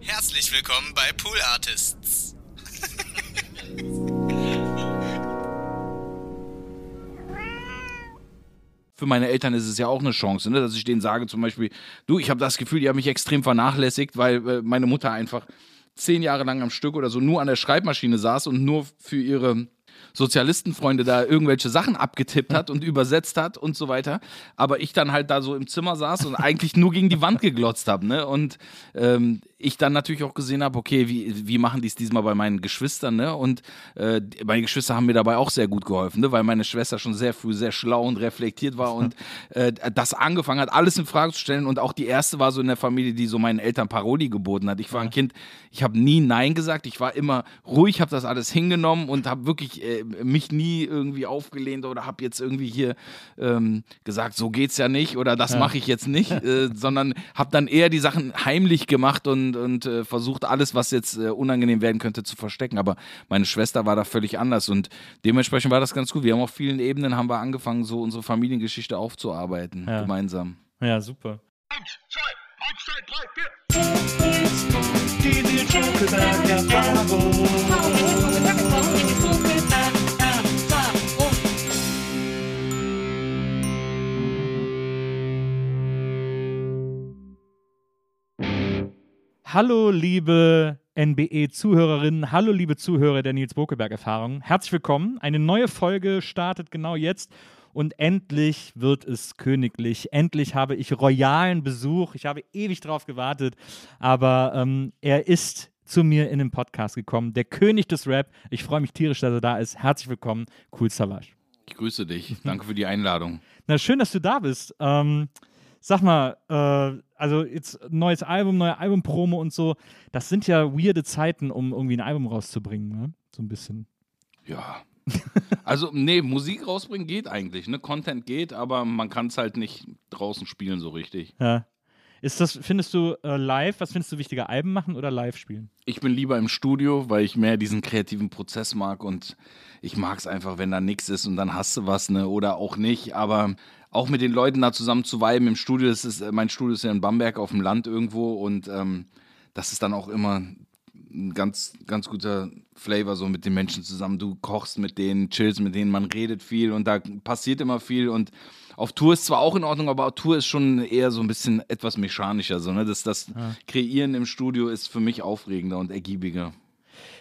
Herzlich willkommen bei Pool Artists. für meine Eltern ist es ja auch eine Chance, ne? dass ich denen sage zum Beispiel, du, ich habe das Gefühl, die haben mich extrem vernachlässigt, weil äh, meine Mutter einfach zehn Jahre lang am Stück oder so nur an der Schreibmaschine saß und nur für ihre Sozialistenfreunde da irgendwelche Sachen abgetippt hat und übersetzt hat und so weiter. Aber ich dann halt da so im Zimmer saß und eigentlich nur gegen die Wand geglotzt habe. Ne? Und ähm, ich dann natürlich auch gesehen habe, okay, wie, wie machen die es diesmal bei meinen Geschwistern, ne? Und äh, meine Geschwister haben mir dabei auch sehr gut geholfen, ne? weil meine Schwester schon sehr früh sehr schlau und reflektiert war und äh, das angefangen hat, alles in Frage zu stellen. Und auch die erste war so in der Familie, die so meinen Eltern Paroli geboten hat. Ich war ein Kind, ich habe nie Nein gesagt, ich war immer ruhig, habe das alles hingenommen und habe wirklich äh, mich nie irgendwie aufgelehnt oder habe jetzt irgendwie hier ähm, gesagt, so geht's ja nicht oder das ja. mache ich jetzt nicht, äh, sondern habe dann eher die Sachen heimlich gemacht und und, äh, versucht alles, was jetzt äh, unangenehm werden könnte, zu verstecken. Aber meine Schwester war da völlig anders und dementsprechend war das ganz gut. Wir haben auf vielen Ebenen haben wir angefangen, so unsere Familiengeschichte aufzuarbeiten, ja. gemeinsam. Ja, super. Eins, zwei, eins, zwei, drei, vier. Die Hallo, liebe NBE-Zuhörerinnen, hallo, liebe Zuhörer der Nils Bokeberg-Erfahrung. Herzlich willkommen. Eine neue Folge startet genau jetzt und endlich wird es königlich. Endlich habe ich royalen Besuch. Ich habe ewig drauf gewartet, aber ähm, er ist zu mir in den Podcast gekommen. Der König des Rap. Ich freue mich tierisch, dass er da ist. Herzlich willkommen, Cool Savage. Ich grüße dich. Danke für die Einladung. Na, schön, dass du da bist. Ähm, Sag mal, äh, also jetzt neues Album, neue Albumpromo und so, das sind ja weirde Zeiten, um irgendwie ein Album rauszubringen, ne? So ein bisschen. Ja. also, nee, Musik rausbringen geht eigentlich, ne? Content geht, aber man kann es halt nicht draußen spielen so richtig. Ja. Ist das, findest du äh, live, was findest du wichtiger, Alben machen oder live spielen? Ich bin lieber im Studio, weil ich mehr diesen kreativen Prozess mag und ich mag es einfach, wenn da nichts ist und dann hast du was, ne? Oder auch nicht. Aber auch mit den Leuten da zusammen zu weiben im Studio, das ist, mein Studio ist ja in Bamberg auf dem Land irgendwo und ähm, das ist dann auch immer ein ganz, ganz guter Flavor, so mit den Menschen zusammen. Du kochst mit denen, chillst mit denen, man redet viel und da passiert immer viel und auf Tour ist zwar auch in Ordnung, aber Tour ist schon eher so ein bisschen etwas mechanischer. So, ne? das, das ja. Kreieren im Studio ist für mich aufregender und ergiebiger.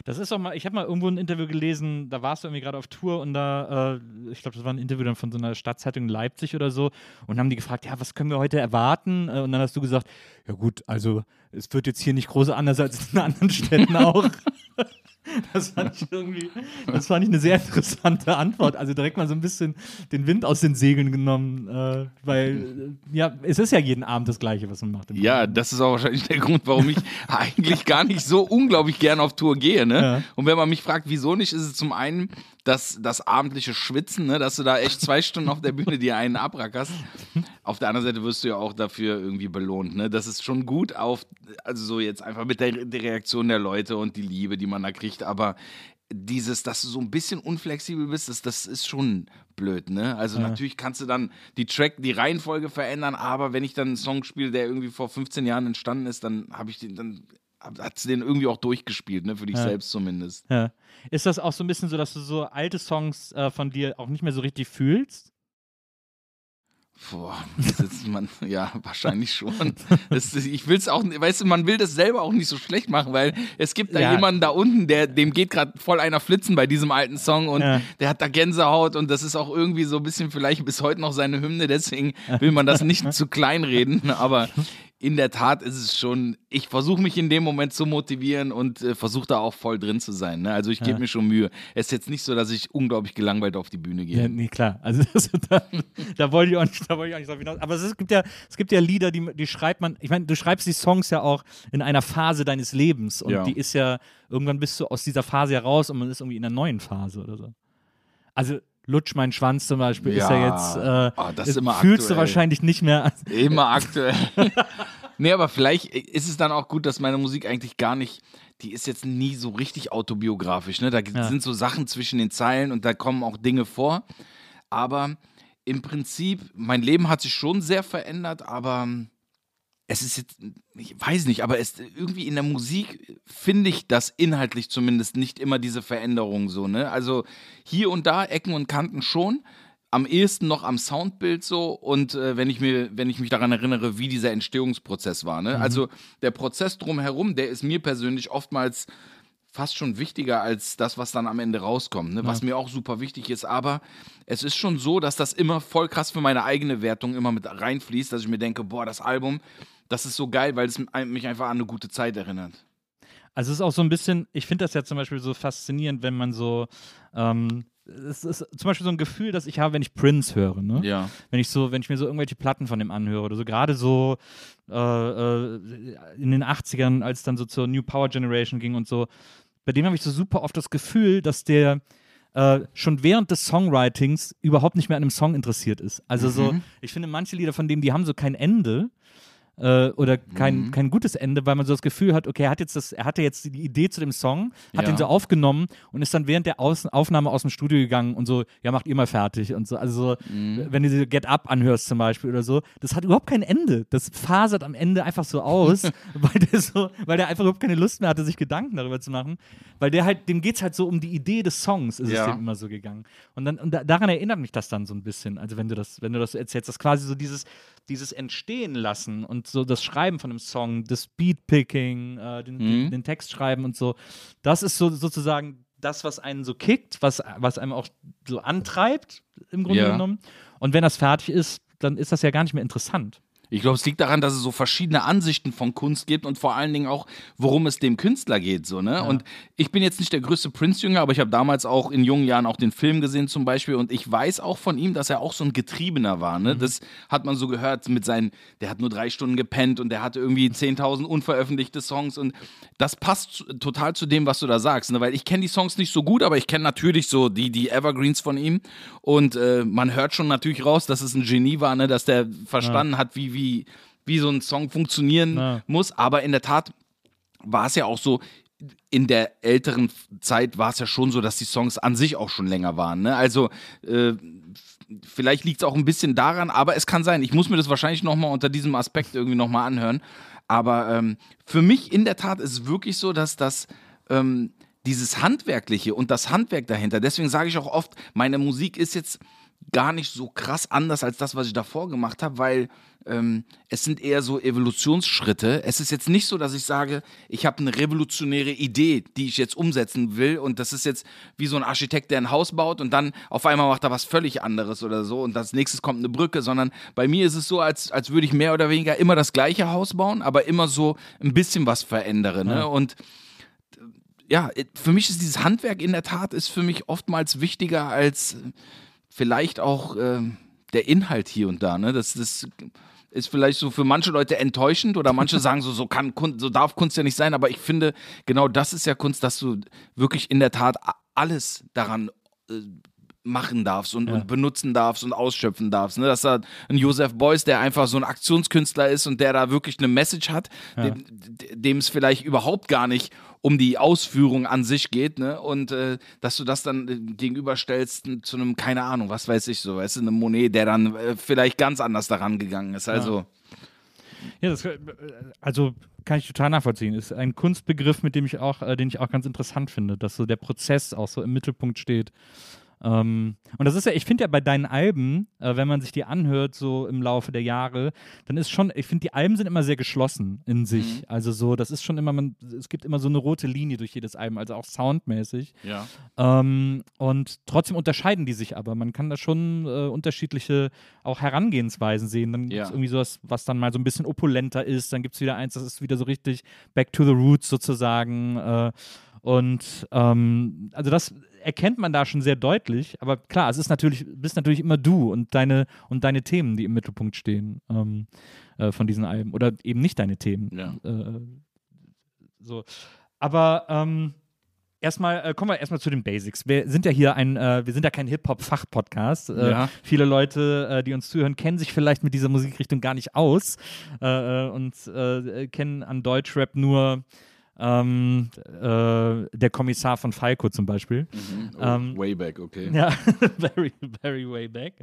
Das ist auch mal, ich habe mal irgendwo ein Interview gelesen, da warst du irgendwie gerade auf Tour und da, äh, ich glaube, das war ein Interview dann von so einer Stadtzeitung in Leipzig oder so und haben die gefragt, ja, was können wir heute erwarten? Äh, und dann hast du gesagt, ja gut, also es wird jetzt hier nicht groß anders als in anderen Städten auch. Das fand ich irgendwie, das fand ich eine sehr interessante Antwort. Also direkt mal so ein bisschen den Wind aus den Segeln genommen, äh, weil äh, ja, es ist ja jeden Abend das Gleiche, was man macht. Ja, das ist auch wahrscheinlich der Grund, warum ich eigentlich gar nicht so unglaublich gern auf Tour gehe. Ne? Ja. Und wenn man mich fragt, wieso nicht, ist es zum einen das, das abendliche Schwitzen, ne? dass du da echt zwei Stunden auf der Bühne dir einen abrackerst. Auf der anderen Seite wirst du ja auch dafür irgendwie belohnt. Ne? Das ist schon gut auf, also so jetzt einfach mit der, der Reaktion der Leute und die Liebe, die man da kriegt, aber dieses, dass du so ein bisschen unflexibel bist, das, das ist schon blöd, ne? Also ja. natürlich kannst du dann die Track, die Reihenfolge verändern, aber wenn ich dann einen Song spiele, der irgendwie vor 15 Jahren entstanden ist, dann habe ich den, dann hat sie den irgendwie auch durchgespielt, ne? Für dich ja. selbst zumindest. Ja. Ist das auch so ein bisschen so, dass du so alte Songs äh, von dir auch nicht mehr so richtig fühlst? Boah, man, ja, wahrscheinlich schon. Das, ich will es auch, weißt du, man will das selber auch nicht so schlecht machen, weil es gibt da ja. jemanden da unten, der, dem geht gerade voll einer flitzen bei diesem alten Song und ja. der hat da Gänsehaut und das ist auch irgendwie so ein bisschen vielleicht bis heute noch seine Hymne, deswegen will man das nicht zu klein reden, aber in der Tat ist es schon, ich versuche mich in dem Moment zu motivieren und äh, versuche da auch voll drin zu sein. Ne? Also ich gebe ja. mir schon Mühe. Es ist jetzt nicht so, dass ich unglaublich gelangweilt auf die Bühne gehe. Ja, nee, klar. Also das, da, da, wollte ich auch nicht, da wollte ich auch nicht drauf hinaus. Aber es, gibt ja, es gibt ja Lieder, die, die schreibt man, ich meine, du schreibst die Songs ja auch in einer Phase deines Lebens und ja. die ist ja, irgendwann bist du aus dieser Phase heraus und man ist irgendwie in einer neuen Phase oder so. Also Lutsch mein Schwanz zum Beispiel ja. ist ja jetzt, äh, oh, das ist immer fühlst aktuell. du wahrscheinlich nicht mehr. Immer aktuell. nee, aber vielleicht ist es dann auch gut, dass meine Musik eigentlich gar nicht, die ist jetzt nie so richtig autobiografisch. Ne? Da ja. sind so Sachen zwischen den Zeilen und da kommen auch Dinge vor. Aber im Prinzip, mein Leben hat sich schon sehr verändert, aber es ist jetzt, ich weiß nicht, aber es irgendwie in der Musik finde ich das inhaltlich zumindest nicht immer diese Veränderung so, ne? Also hier und da Ecken und Kanten schon, am ehesten noch am Soundbild so und äh, wenn ich mir, wenn ich mich daran erinnere, wie dieser Entstehungsprozess war, ne? Also der Prozess drumherum, der ist mir persönlich oftmals fast schon wichtiger als das, was dann am Ende rauskommt, ne? was mir auch super wichtig ist. Aber es ist schon so, dass das immer voll krass für meine eigene Wertung immer mit reinfließt, dass ich mir denke, boah, das Album, das ist so geil, weil es mich einfach an eine gute Zeit erinnert. Also es ist auch so ein bisschen, ich finde das ja zum Beispiel so faszinierend, wenn man so, ähm, es ist zum Beispiel so ein Gefühl, das ich habe, wenn ich Prince höre, ne? Ja. Wenn ich so, wenn ich mir so irgendwelche Platten von dem anhöre oder so, gerade so äh, äh, in den 80ern, als es dann so zur New Power Generation ging und so, bei dem habe ich so super oft das Gefühl, dass der äh, schon während des Songwritings überhaupt nicht mehr an einem Song interessiert ist. Also so, ich finde manche Lieder von dem, die haben so kein Ende äh, oder kein, Mhm. kein gutes Ende, weil man so das Gefühl hat, okay, er hat jetzt das, er hatte jetzt die Idee zu dem Song, hat Ja. den so aufgenommen und ist dann während der Aus Aufnahme aus dem Studio gegangen und so, ja, macht ihr mal fertig und so. Also so, Mhm. wenn du diese Get Up anhörst zum Beispiel oder so, das hat überhaupt kein Ende. Das fasert am Ende einfach so aus, weil der so, weil der einfach überhaupt keine Lust mehr hatte, sich Gedanken darüber zu machen. Weil der halt, dem geht's halt so um die Idee des Songs, ist Ja. es dem immer so gegangen. Und dann, und da, daran erinnert mich das dann so ein bisschen. Also wenn du das, wenn du das erzählst, dass quasi so dieses, dieses Entstehen lassen und so das Schreiben von einem Song, das Beatpicking, äh, den, den, den Text schreiben und so, das ist so sozusagen das, was einen so kickt, was, was einem auch so antreibt, im Grunde Ja. genommen. Und wenn das fertig ist, dann ist das ja gar nicht mehr interessant. Ich glaube, es liegt daran, dass es so verschiedene Ansichten von Kunst gibt und vor allen Dingen auch, worum es dem Künstler geht. So, ne? Und ich bin jetzt nicht der größte Prince-Jünger, aber ich habe damals auch in jungen Jahren auch den Film gesehen zum Beispiel und ich weiß auch von ihm, dass er auch so ein Getriebener war. Ne? Das hat man so gehört mit seinen, der hat nur drei Stunden gepennt und der hatte irgendwie 10.000 unveröffentlichte Songs und das passt total zu dem, was du da sagst. Ne? Weil ich kenne die Songs nicht so gut, aber ich kenne natürlich so die, die Evergreens von ihm und äh, man hört schon natürlich raus, dass es ein Genie war, ne? dass der verstanden hat, wie, wie, wie so ein Song funktionieren Ja. muss. Aber in der Tat war es ja auch so, in der älteren Zeit war es ja schon so, dass die Songs an sich auch schon länger waren. Ne? Also äh, vielleicht liegt es auch ein bisschen daran, aber es kann sein. Ich muss mir das wahrscheinlich nochmal unter diesem Aspekt irgendwie nochmal anhören. Aber ähm, für mich in der Tat ist es wirklich so, dass das ähm, dieses Handwerkliche und das Handwerk dahinter, deswegen sage ich auch oft, meine Musik ist jetzt gar nicht so krass anders als das, was ich davor gemacht habe, weil ähm, es sind eher so Evolutionsschritte. Es ist jetzt nicht so, dass ich sage, ich habe eine revolutionäre Idee, die ich jetzt umsetzen will und das ist jetzt wie so ein Architekt, der ein Haus baut und dann auf einmal macht er was völlig anderes oder so und als nächstes kommt eine Brücke, sondern bei mir ist es so, als, als würde ich mehr oder weniger immer das gleiche Haus bauen, aber immer so ein bisschen was verändere. Ne? Und ja, für mich ist dieses Handwerk in der Tat ist für mich oftmals wichtiger als vielleicht auch äh, der Inhalt hier und da. Ne? Das, das ist vielleicht so für manche Leute enttäuschend oder manche sagen so, so kann Kunst, so darf Kunst ja nicht sein, aber ich finde, genau das ist ja Kunst, dass du wirklich in der Tat alles daran äh, machen darfst und, und benutzen darfst und ausschöpfen darfst. Ne? Dass da ein Joseph Beuys, der einfach so ein Aktionskünstler ist und der da wirklich eine Message hat, dem, dem es vielleicht überhaupt gar nicht um die Ausführung an sich geht, ne? Und äh, dass du das dann äh, gegenüberstellst zu einem, keine Ahnung, was weiß ich so, weißt du, einem Monet, der dann äh, vielleicht ganz anders daran gegangen ist. Also, Ja, das, äh, also kann ich total nachvollziehen. Ist ein Kunstbegriff, mit dem ich auch, äh, den ich auch ganz interessant finde, dass so der Prozess auch so im Mittelpunkt steht. Ähm, und das ist ja, ich finde ja bei deinen Alben, äh, wenn man sich die anhört, so im Laufe der Jahre, dann ist schon, ich finde, die Alben sind immer sehr geschlossen in sich. Also so, das ist schon immer, man, es gibt immer so eine rote Linie durch jedes Album, also auch soundmäßig. ja. Ähm, und trotzdem unterscheiden die sich aber. Man kann da schon äh, unterschiedliche auch Herangehensweisen sehen. Dann gibt es irgendwie sowas, was dann mal so ein bisschen opulenter ist. Dann gibt es wieder eins, das ist wieder so richtig back to the roots sozusagen. Äh, und ähm, also das erkennt man da schon sehr deutlich. Aber klar, es ist natürlich, bist natürlich immer du und deine und deine Themen, die im Mittelpunkt stehen ähm, äh, von diesen Alben. Oder eben nicht deine Themen. Ja. Äh, so. Aber ähm, erstmal äh, kommen wir erstmal zu den Basics. Wir sind ja hier ein, äh, wir sind ja kein Hip-Hop-Fach-Podcast. Äh, Ja. Viele Leute, äh, die uns zuhören, kennen sich vielleicht mit dieser Musikrichtung gar nicht aus äh, äh, und kennen an Deutschrap nur Ähm, äh, der Kommissar von Falco zum Beispiel. Oh, Ähm, way back, okay. Ja, very, very way back.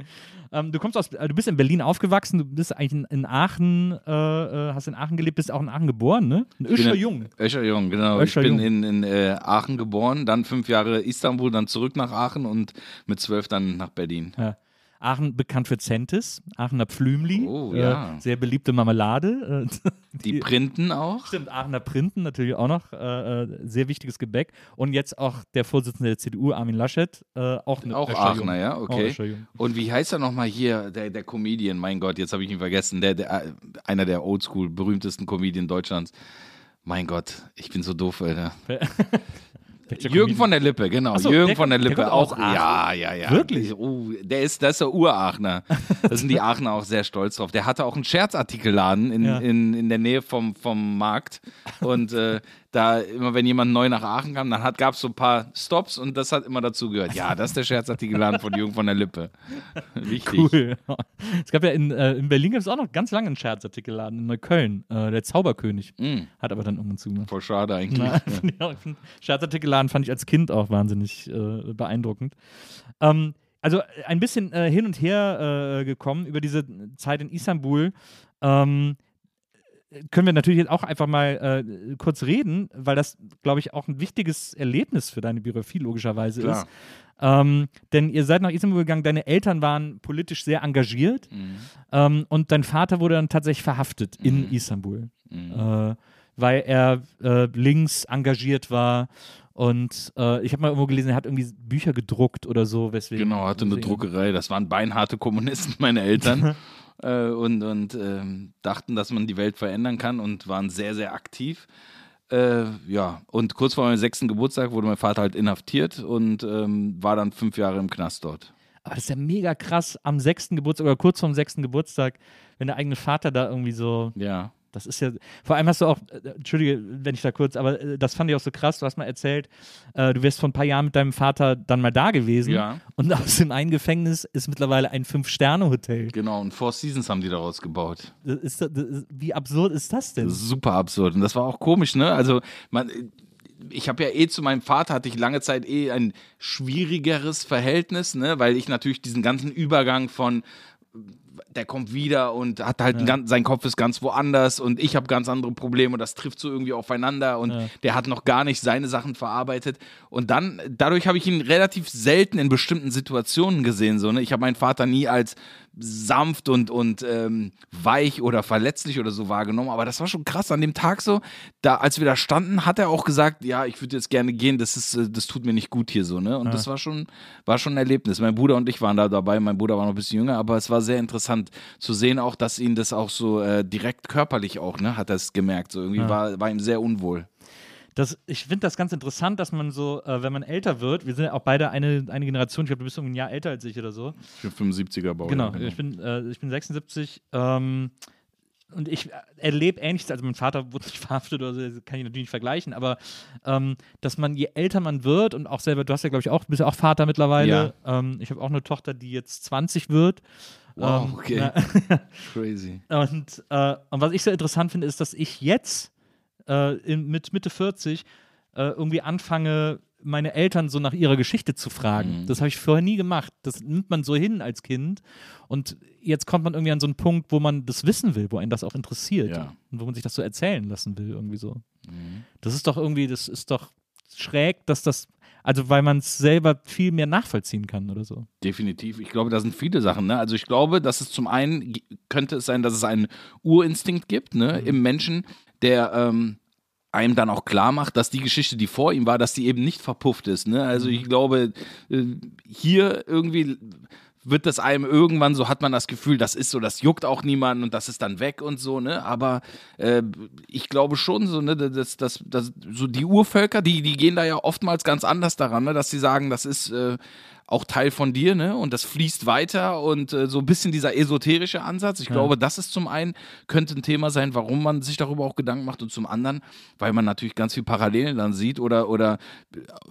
Ähm, du kommst aus, äh, du bist in Berlin aufgewachsen, du bist eigentlich in, in Aachen, äh, äh, hast in Aachen gelebt, bist auch in Aachen geboren, ne? In- Jung. Öscher Jung, genau. Öscher ich bin Jung. in, in äh, Aachen geboren, dann fünf Jahre Istanbul, dann zurück nach Aachen und mit zwölf dann nach Berlin. Ja. Aachen bekannt für Centis, Aachener Pflümli, Oh, äh, ja. sehr beliebte Marmelade. Äh, Die Printen auch. Stimmt, Aachener Printen natürlich auch noch, äh, äh, sehr wichtiges Gebäck. Und jetzt auch der Vorsitzende der CDU, Armin Laschet, äh, auch eine Auch Aachener, ja, okay. Jung. Und wie heißt er nochmal hier, der, der Comedian, mein Gott, jetzt habe ich ihn vergessen, der, der, äh, einer der oldschool berühmtesten Comedian Deutschlands. Mein Gott, ich bin so doof, Alter. Jürgen von der Lippe, genau. So, Jürgen der von der der Lippe kommt auch. Ja, ja, ja. Wirklich? Oh, der ist, das ist der Uraachener. Da sind die Aachener auch sehr stolz drauf. Der hatte auch einen Scherzartikelladen in, Ja. in, in der Nähe vom, vom Markt. Und äh, da immer, wenn jemand neu nach Aachen kam, dann gab es so ein paar Stops und das hat immer dazu gehört. Ja, das ist der Scherzartikelladen von Jürgen von der Lippe. Wichtig. Cool. Es gab ja in, äh, in Berlin gibt es auch noch ganz lange einen Scherzartikelladen in Neukölln, äh, der Zauberkönig. Mm, Hat aber dann irgendwann zugemacht. voll schade eigentlich. Na, fand ich Scherzartikelladen fand ich als Kind auch wahnsinnig äh, beeindruckend. Ähm, also äh, ein bisschen äh, hin und her äh, gekommen über diese Zeit in Istanbul. Ähm, können wir natürlich jetzt auch einfach mal äh, kurz reden, weil das, glaube ich, auch ein wichtiges Erlebnis für deine Biografie logischerweise Klar. ist. Ähm, denn ihr seid nach Istanbul gegangen, deine Eltern waren politisch sehr engagiert Mhm. ähm, und dein Vater wurde dann tatsächlich verhaftet in Istanbul, äh, weil er äh, links engagiert war. Und äh, ich habe mal irgendwo gelesen, er hat irgendwie Bücher gedruckt oder so, weswegen. Genau, hatte eine Druckerei. Das waren beinharte Kommunisten, meine Eltern. äh, und und ähm, dachten, dass man die Welt verändern kann und waren sehr, sehr aktiv. Äh, ja, und kurz vor meinem sechsten Geburtstag wurde mein Vater halt inhaftiert und ähm, war dann fünf Jahre im Knast dort. Aber das ist ja mega krass, am sechsten Geburtstag oder kurz vorm sechsten Geburtstag, wenn der eigene Vater da irgendwie so. Ja. Das ist ja. Vor allem hast du auch, äh, Entschuldige, wenn ich da kurz, aber äh, das fand ich auch so krass. Du hast mal erzählt, äh, du wärst vor ein paar Jahren mit deinem Vater dann mal da gewesen. Ja. Und aus dem einen Gefängnis ist mittlerweile ein Fünf-Sterne-Hotel. Genau, und Four Seasons haben die daraus gebaut. Das ist, das ist, wie absurd ist das denn? Super absurd. Und das war auch komisch, ne? Also, man, ich habe ja eh zu meinem Vater hatte ich lange Zeit eh ein schwierigeres Verhältnis, ne? Weil ich natürlich diesen ganzen Übergang von der kommt wieder und hat halt einen ganz, sein Kopf ist ganz woanders und ich habe ganz andere Probleme und das trifft so irgendwie aufeinander und Ja. der hat noch gar nicht seine Sachen verarbeitet. Und dann dadurch habe ich ihn relativ selten in bestimmten Situationen gesehen so ne? Ich habe meinen Vater nie als sanft und und ähm, weich oder verletzlich oder so wahrgenommen. Aber das war schon krass an dem Tag so. Da als wir da standen hat er auch gesagt ja ich würde jetzt gerne gehen. Das ist äh, das tut mir nicht gut hier so ne? Und das war schon war schon ein Erlebnis. Mein Bruder und ich waren da dabei. Mein Bruder war noch ein bisschen jünger aber es war sehr interessant zu sehen auch dass ihn das auch so äh, direkt körperlich auch ne hat er es gemerkt. So irgendwie war war ihm sehr unwohl Das, ich finde das ganz interessant, dass man so, äh, wenn man älter wird, wir sind ja auch beide eine, eine Generation, ich glaube, du bist irgendwie ein Jahr älter als ich oder so. ich bin 75er Baujahr Genau, ich bin, äh, ich bin 76. Ähm, und ich erlebe ähnliches, also mein Vater wurde nicht verhaftet oder so, das kann ich natürlich nicht vergleichen, aber ähm, dass man, je älter man wird und auch selber, du hast ja, glaube ich, auch, bist ja auch Vater mittlerweile. Ähm, ich habe auch eine Tochter, die jetzt 20 wird. wow Ähm, okay na, crazy und, äh, und was ich so interessant finde, ist, dass ich jetzt äh, in, mit Mitte 40 äh, irgendwie anfange, meine Eltern so nach ihrer Geschichte zu fragen. Mhm. Das habe ich vorher nie gemacht. Das nimmt man so hin als Kind. Und jetzt kommt man irgendwie an so einen Punkt, wo man das wissen will, wo einen das auch interessiert. Ja. Mhm. Und wo man sich das so erzählen lassen will, irgendwie so. Das ist doch irgendwie, das ist doch schräg, dass das, also weil man es selber viel mehr nachvollziehen kann oder so. Definitiv. Ich glaube, da sind viele Sachen. Ne? Also ich glaube, dass es zum einen könnte es sein, dass es einen Urinstinkt gibt ne? im Menschen, der ähm, einem dann auch klar macht, dass die Geschichte, die vor ihm war, dass die eben nicht verpufft ist. Ne? Also ich glaube, äh, hier irgendwie wird das einem irgendwann so, hat man das Gefühl, das ist so, das juckt auch niemanden und das ist dann weg und so, ne? Aber äh, ich glaube schon so, ne, dass, dass, dass so die Urvölker, die, die gehen da ja oftmals ganz anders daran, ne? dass sie sagen, das ist äh, auch Teil von dir, ne? Und das fließt weiter und äh, so ein bisschen dieser esoterische Ansatz. Ich glaube, das ist zum einen, könnte ein Thema sein, warum man sich darüber auch Gedanken macht und zum anderen, weil man natürlich ganz viel Parallelen dann sieht oder, oder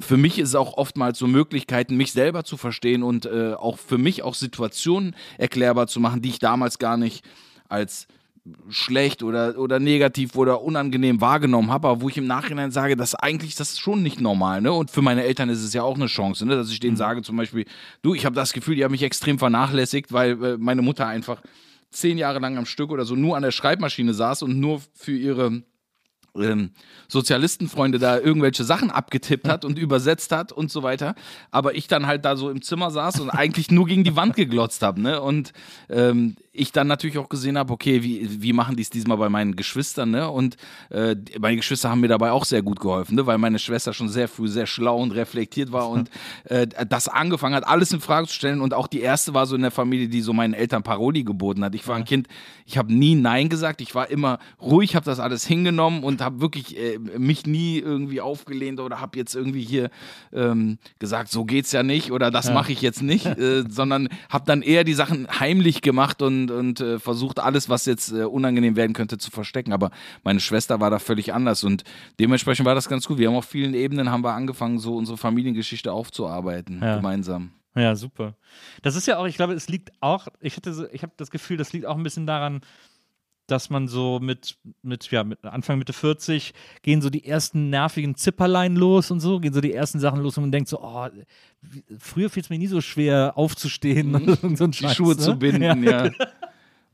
für mich ist es auch oftmals so Möglichkeiten, mich selber zu verstehen und äh, auch für mich auch Situationen erklärbar zu machen, die ich damals gar nicht als schlecht oder, oder negativ oder unangenehm wahrgenommen habe, aber wo ich im Nachhinein sage, dass eigentlich das ist schon nicht normal, ne? Und für meine Eltern ist es ja auch eine Chance, ne? Dass ich denen sage zum Beispiel, du, ich habe das Gefühl, die haben mich extrem vernachlässigt, weil äh, meine Mutter einfach zehn Jahre lang am Stück oder so nur an der Schreibmaschine saß und nur für ihre ähm, Sozialistenfreunde da irgendwelche Sachen abgetippt hat und übersetzt hat und so weiter. Aber ich dann halt da so im Zimmer saß und eigentlich nur gegen die Wand geglotzt habe. Ne? Und ähm, ich dann natürlich auch gesehen habe, okay, wie, wie machen die es diesmal bei meinen Geschwistern, ne? Und äh, meine Geschwister haben mir dabei auch sehr gut geholfen, ne? weil meine Schwester schon sehr früh sehr schlau und reflektiert war und äh, das angefangen hat, alles in Frage zu stellen. Und auch die erste war so in der Familie, die so meinen Eltern Paroli geboten hat. Ich war ein Kind, ich habe nie Nein gesagt, ich war immer ruhig, habe das alles hingenommen und habe wirklich äh, mich nie irgendwie aufgelehnt oder habe jetzt irgendwie hier ähm, gesagt, so geht's ja nicht oder das ja. mache ich jetzt nicht, äh, sondern habe dann eher die Sachen heimlich gemacht und und, und äh, versucht alles, was jetzt äh, unangenehm werden könnte, zu verstecken. Aber meine Schwester war da völlig anders und dementsprechend war das ganz gut. Wir haben auf vielen Ebenen haben wir angefangen, so unsere Familiengeschichte aufzuarbeiten, ja. gemeinsam. Ja, super. Das ist ja auch, ich glaube, es liegt auch, ich hatte, ich habe das Gefühl, das liegt auch ein bisschen daran, dass man so mit, mit, ja, mit Anfang Mitte 40 gehen so die ersten nervigen Zipperlein los und so, gehen so die ersten Sachen los und man denkt so, oh, früher fiel es mir nie so schwer aufzustehen mhm. und so ein Scheiß, Die Schuhe ne? zu binden, ja. ja.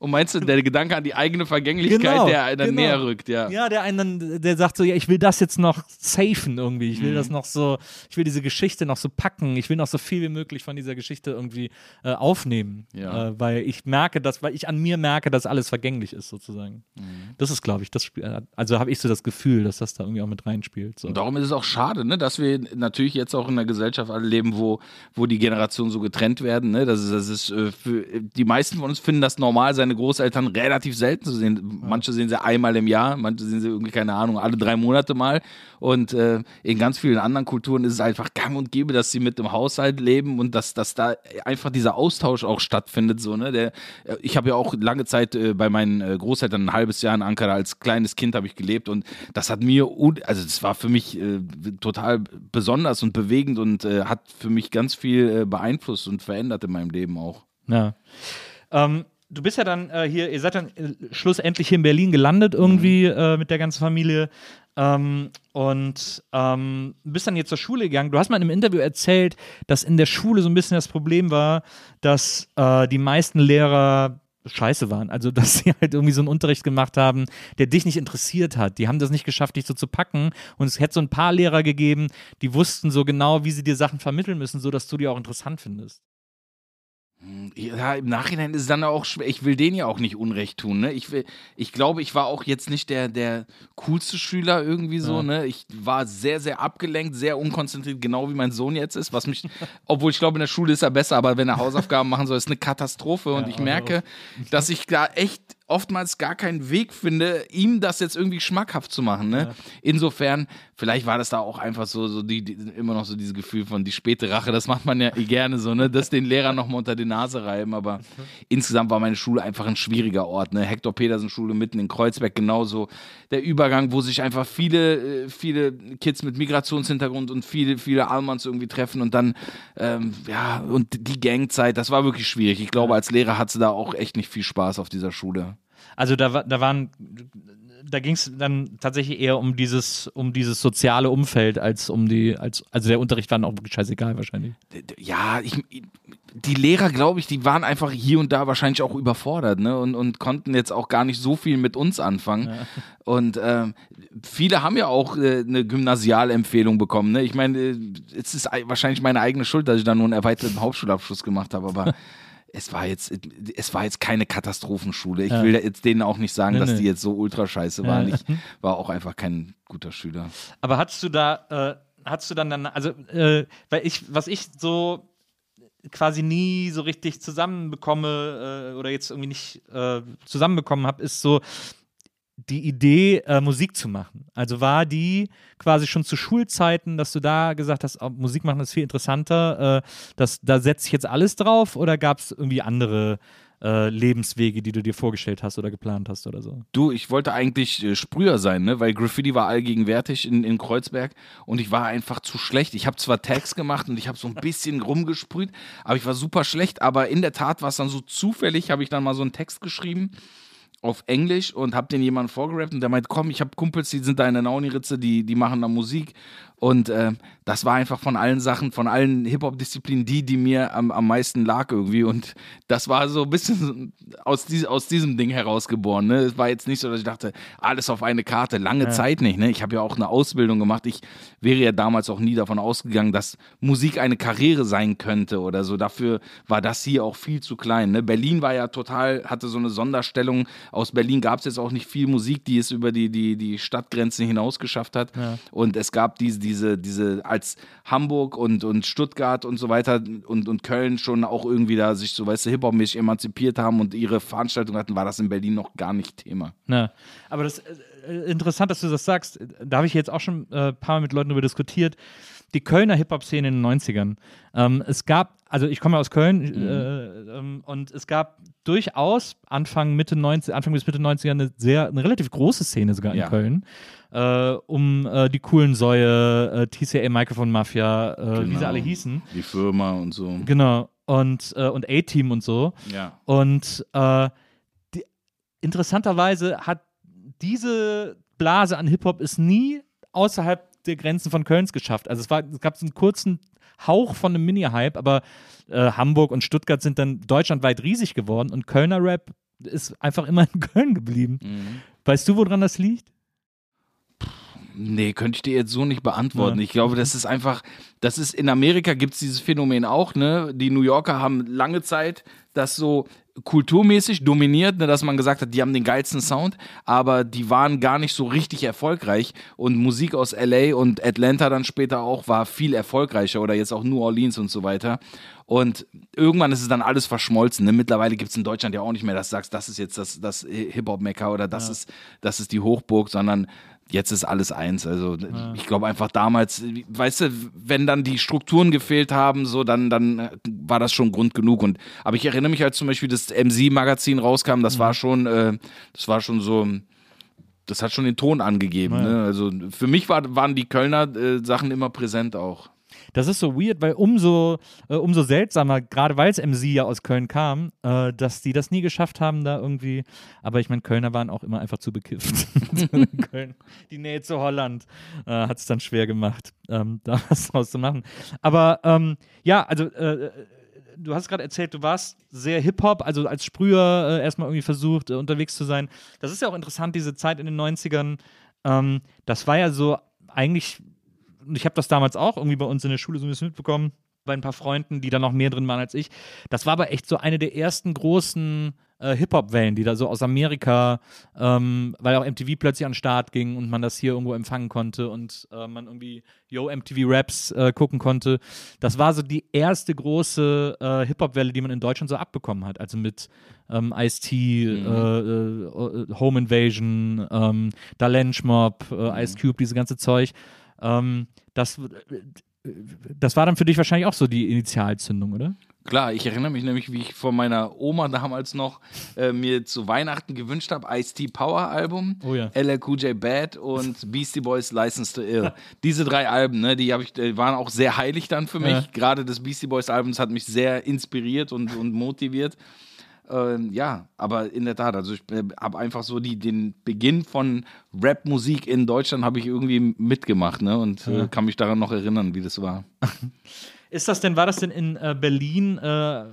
Und meinst du, der Gedanke an die eigene Vergänglichkeit, genau, der einen genau. näher rückt, ja. Ja, der einen, der sagt so, ja, ich will das jetzt noch safen irgendwie. Ich will mhm. das noch so, ich will diese Geschichte noch so packen. Ich will noch so viel wie möglich von dieser Geschichte irgendwie äh, aufnehmen. Ja. Äh, weil ich merke, dass, weil ich an mir merke, dass alles vergänglich ist, sozusagen. Mhm. Das ist, glaube ich, das Spiel. Also habe ich so das Gefühl, dass das da irgendwie auch mit reinspielt. So. Und darum ist es auch schade, ne, dass wir natürlich jetzt auch in einer Gesellschaft alle leben, wo, wo die Generationen so getrennt werden. Ne? Das ist, das ist äh, für die meisten von uns finden das normal, seine seine Großeltern relativ selten zu sehen. Manche sehen sie einmal im Jahr, manche sehen sie irgendwie, keine Ahnung, alle drei Monate mal. Und äh, in ganz vielen anderen Kulturen ist es einfach gang und gäbe, dass sie mit dem Haushalt leben und dass, dass da einfach dieser Austausch auch stattfindet. So, ne? Der, äh, ich habe ja auch lange Zeit äh, bei meinen äh, Großeltern ein halbes Jahr in Ankara als kleines Kind habe ich gelebt und das hat mir, also das war für mich äh, total besonders und bewegend und äh, hat für mich ganz viel beeinflusst und verändert in meinem Leben auch. Ja. Ähm, du bist ja dann äh, hier, ihr seid dann äh, schlussendlich hier in Berlin gelandet irgendwie mhm. äh, mit der ganzen Familie. Ähm, und ähm, bist dann hier zur Schule gegangen. Du hast mal in einem Interview erzählt, dass in der Schule so ein bisschen das Problem war, dass äh, die meisten Lehrer scheiße waren. Also, dass sie halt irgendwie so einen Unterricht gemacht haben, der dich nicht interessiert hat. Die haben das nicht geschafft, dich so zu packen. Und es hätte so ein paar Lehrer gegeben, die wussten so genau, wie sie dir Sachen vermitteln müssen, sodass du die auch interessant findest. Ja, im Nachhinein ist es dann auch schwer. Ich will denen ja auch nicht Unrecht tun. Ne? Ich, will, ich glaube, ich war auch jetzt nicht der, der coolste Schüler irgendwie so. Ja. Ne? Ich war sehr, sehr abgelenkt, sehr unkonzentriert, genau wie mein Sohn jetzt ist. Was mich, obwohl ich glaube, in der Schule ist er besser, aber wenn er Hausaufgaben machen soll, ist eine Katastrophe. Und ja, ich merke, dass ich da echt oftmals gar keinen Weg finde, ihm das jetzt irgendwie schmackhaft zu machen. Ne? Insofern, vielleicht war das da auch einfach so, so die, die, immer noch so dieses Gefühl von die späte Rache. Das macht man ja gerne so, ne? Das den Lehrern nochmal unter die Nase reiben. Aber mhm. insgesamt war meine Schule einfach ein schwieriger Ort. Ne? Hector Petersen Schule mitten in Kreuzberg genauso. Der Übergang, wo sich einfach viele, äh, viele Kids mit Migrationshintergrund und viele, viele Almans irgendwie treffen und dann, ähm, ja, und die Gangzeit, das war wirklich schwierig. Ich glaube, als Lehrer hat sie da auch echt nicht viel Spaß auf dieser Schule. Also da, da waren, da ging es dann tatsächlich eher um dieses, um dieses soziale Umfeld als um die, als, also der Unterricht war dann auch wirklich scheißegal wahrscheinlich. Ja, ich, die Lehrer, glaube ich, die waren einfach hier und da wahrscheinlich auch überfordert, ne? Und, und konnten jetzt auch gar nicht so viel mit uns anfangen. Ja. Und ähm, viele haben ja auch äh, eine Gymnasialempfehlung bekommen. Ne? Ich meine, äh, es ist wahrscheinlich meine eigene Schuld, dass ich da nur einen erweiterten Hauptschulabschluss gemacht habe, aber es war jetzt, es war jetzt keine Katastrophenschule. Ich ja. will jetzt denen auch nicht sagen, nee, dass nee. die jetzt so ultra scheiße waren. Ja. Ich war auch einfach kein guter Schüler. Aber hattest du da, äh, hattest du dann dann, also, äh, weil ich, was ich so quasi nie so richtig zusammenbekomme äh, oder jetzt irgendwie nicht äh, zusammenbekommen habe, ist so, die Idee, äh, Musik zu machen? Also war die quasi schon zu Schulzeiten, dass du da gesagt hast, oh, Musik machen ist viel interessanter, äh, das, da setze ich jetzt alles drauf oder gab es irgendwie andere äh, Lebenswege, die du dir vorgestellt hast oder geplant hast oder so? Du, ich wollte eigentlich äh, Sprüher sein, ne? weil Graffiti war allgegenwärtig in, in Kreuzberg und ich war einfach zu schlecht. Ich habe zwar Tags gemacht und ich habe so ein bisschen rumgesprüht, aber ich war super schlecht. Aber in der Tat war es dann so zufällig, habe ich dann mal so einen Text geschrieben auf Englisch und habe den jemanden vorgerappt und der meint, komm, ich habe Kumpels, die sind da in der Nauni-Ritze, die, die machen da Musik und äh, das war einfach von allen Sachen, von allen Hip-Hop-Disziplinen die, die mir am, am meisten lag irgendwie. Und das war so ein bisschen aus, dies, aus diesem Ding herausgeboren. Ne? Es war jetzt nicht so, dass ich dachte, alles auf eine Karte. Lange ja. Zeit nicht. Ne? Ich habe ja auch eine Ausbildung gemacht. Ich wäre ja damals auch nie davon ausgegangen, dass Musik eine Karriere sein könnte oder so. Dafür war das hier auch viel zu klein. Ne? Berlin war ja total, hatte so eine Sonderstellung. Aus Berlin gab es jetzt auch nicht viel Musik, die es über die, die, die Stadtgrenzen hinaus geschafft hat. Ja. Und es gab diese, diese diese, diese, als Hamburg und, und Stuttgart und so weiter und, und Köln schon auch irgendwie da sich so, weißt du, Hip-Hop-mäßig emanzipiert haben und ihre Veranstaltung hatten, war das in Berlin noch gar nicht Thema. Ja, aber das äh, interessant, dass du das sagst. Da habe ich jetzt auch schon ein äh, paar Mal mit Leuten darüber diskutiert die Kölner Hip-Hop-Szene in den 90ern. Ähm, es gab, also ich komme ja aus Köln mhm. äh, ähm, und es gab durchaus Anfang, Mitte 90, Anfang bis Mitte 90er eine sehr, eine relativ große Szene sogar in ja. Köln. Äh, um äh, die coolen Säue, äh, TCA Microphone Mafia, genau. wie sie genau. alle hießen. Die Firma und so. Genau. Und, äh, und A-Team und so. Ja. Und die, interessanterweise hat diese Blase an Hip-Hop es nie außerhalb der Grenzen von Kölns geschafft. Also es, war, es gab so einen kurzen Hauch von einem Mini-Hype, aber äh, Hamburg und Stuttgart sind dann deutschlandweit riesig geworden und Kölner Rap ist einfach immer in Köln geblieben. Mhm. Weißt du, woran das liegt? Nee, könnte ich dir jetzt so nicht beantworten. Ja. Ich glaube, das ist einfach, das ist in Amerika gibt es dieses Phänomen auch, ne? Die New Yorker haben lange Zeit das so kulturmäßig dominiert, ne, dass man gesagt hat, die haben den geilsten Sound, aber die waren gar nicht so richtig erfolgreich und Musik aus LA und Atlanta dann später auch war viel erfolgreicher oder jetzt auch New Orleans und so weiter. Und irgendwann ist es dann alles verschmolzen. Ne? Mittlerweile gibt es in Deutschland ja auch nicht mehr, dass du sagst, das ist jetzt das, das Hip-Hop-Mecker oder das, ja. ist, das ist die Hochburg, sondern jetzt ist alles eins. Also ja. ich glaube einfach damals, weißt du, wenn dann die Strukturen gefehlt haben, so dann, dann war das schon Grund genug. Und aber ich erinnere mich, als zum Beispiel das MC-Magazin rauskam, das mhm. war schon, äh, das war schon so. Das hat schon den Ton angegeben. Ja. Ne? Also für mich war, waren die Kölner äh, Sachen immer präsent auch. Das ist so weird, weil umso, äh, umso seltsamer, gerade weil es MC ja aus Köln kam, äh, dass die das nie geschafft haben, da irgendwie. Aber ich meine, Kölner waren auch immer einfach zu bekifft. Köln, die Nähe zu Holland äh, hat es dann schwer gemacht, ähm, da was draus zu machen. Aber ähm, ja, also äh, du hast gerade erzählt, du warst sehr Hip-Hop, also als Sprüher äh, erstmal irgendwie versucht, äh, unterwegs zu sein. Das ist ja auch interessant, diese Zeit in den 90ern. Ähm, das war ja so eigentlich ich habe das damals auch irgendwie bei uns in der Schule so ein bisschen mitbekommen, bei ein paar Freunden, die da noch mehr drin waren als ich. Das war aber echt so eine der ersten großen äh, Hip-Hop-Wellen, die da so aus Amerika, ähm, weil auch MTV plötzlich an den Start ging und man das hier irgendwo empfangen konnte und äh, man irgendwie Yo MTV Raps äh, gucken konnte. Das war so die erste große äh, Hip-Hop-Welle, die man in Deutschland so abbekommen hat. Also mit ähm, Ice-T, mhm. Äh, äh, Home Invasion, ähm, Dalench Mob, mhm. Ice Cube, diese ganze Zeug. Ähm, das, das war dann für dich wahrscheinlich auch so die Initialzündung, oder? Klar, ich erinnere mich nämlich, wie ich von meiner Oma damals noch äh, mir zu Weihnachten gewünscht habe, Ice-T Power Album, oh ja. LLQJ Bad und Beastie Boys License to Ill. Diese drei Alben, ne, die, ich, die waren auch sehr heilig dann für mich. Ja. Gerade das Beastie Boys Album hat mich sehr inspiriert und, und motiviert. Ähm, ja, aber in der Tat, also ich äh, habe einfach so die, den Beginn von Rap-Musik in Deutschland habe ich irgendwie mitgemacht, ne? Und äh, äh, kann mich daran noch erinnern, wie das war. Ist das denn, war das denn in äh, Berlin äh,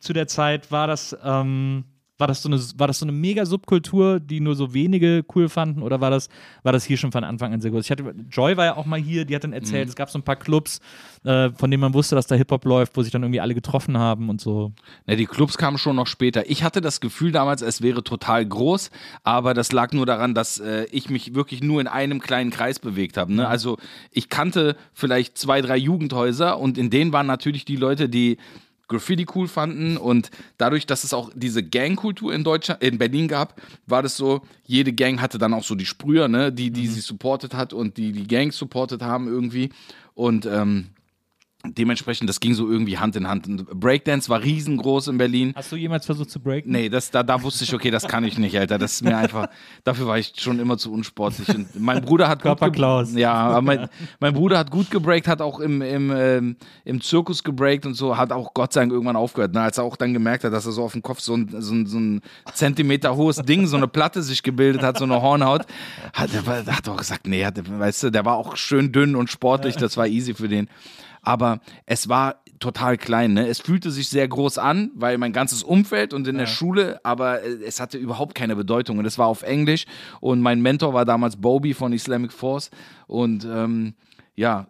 zu der Zeit, war das, ähm, war das, so eine, war das so eine mega Subkultur, die nur so wenige cool fanden? Oder war das, war das hier schon von Anfang an sehr groß? Ich hatte, Joy war ja auch mal hier, die hat dann erzählt, mhm. es gab so ein paar Clubs, äh, von denen man wusste, dass da Hip-Hop läuft, wo sich dann irgendwie alle getroffen haben und so. Ja, die Clubs kamen schon noch später. Ich hatte das Gefühl damals, es wäre total groß, aber das lag nur daran, dass äh, ich mich wirklich nur in einem kleinen Kreis bewegt habe. Ne? Mhm. Also ich kannte vielleicht zwei, drei Jugendhäuser und in denen waren natürlich die Leute, die Graffiti cool fanden und dadurch, dass es auch diese Gangkultur in Deutschland, in Berlin gab, war das so, jede Gang hatte dann auch so die Sprüher, ne, die, die mhm. sie supportet hat und die die Gangs supportet haben irgendwie und ähm, dementsprechend, das ging so irgendwie Hand in Hand. Und Breakdance war riesengroß in Berlin. Hast du jemals versucht zu breaken? Nee, das, da, da wusste ich, okay, das kann ich nicht, Alter. Das ist mir einfach, dafür war ich schon immer zu unsportlich. Und mein Bruder hat gut Körperklaus. Ja, mein, mein Bruder hat gut gebreakt, hat auch im, im, ähm, im Zirkus gebreakt und so, hat auch Gott sei Dank irgendwann aufgehört. Ne? Als er auch dann gemerkt hat, dass er so auf dem Kopf so ein, so ein, so ein Zentimeter hohes Ding, so eine Platte sich gebildet hat, so eine Hornhaut, hat er hat auch gesagt, nee, hat, weißt du, der war auch schön dünn und sportlich, das war easy für den. Aber es war total klein. Ne? Es fühlte sich sehr groß an, weil mein ganzes Umfeld und in der Schule, aber äh, es hatte überhaupt keine Bedeutung. Und es war auf Englisch. Und mein Mentor war damals Bobby von Islamic Force. Und ähm, ja,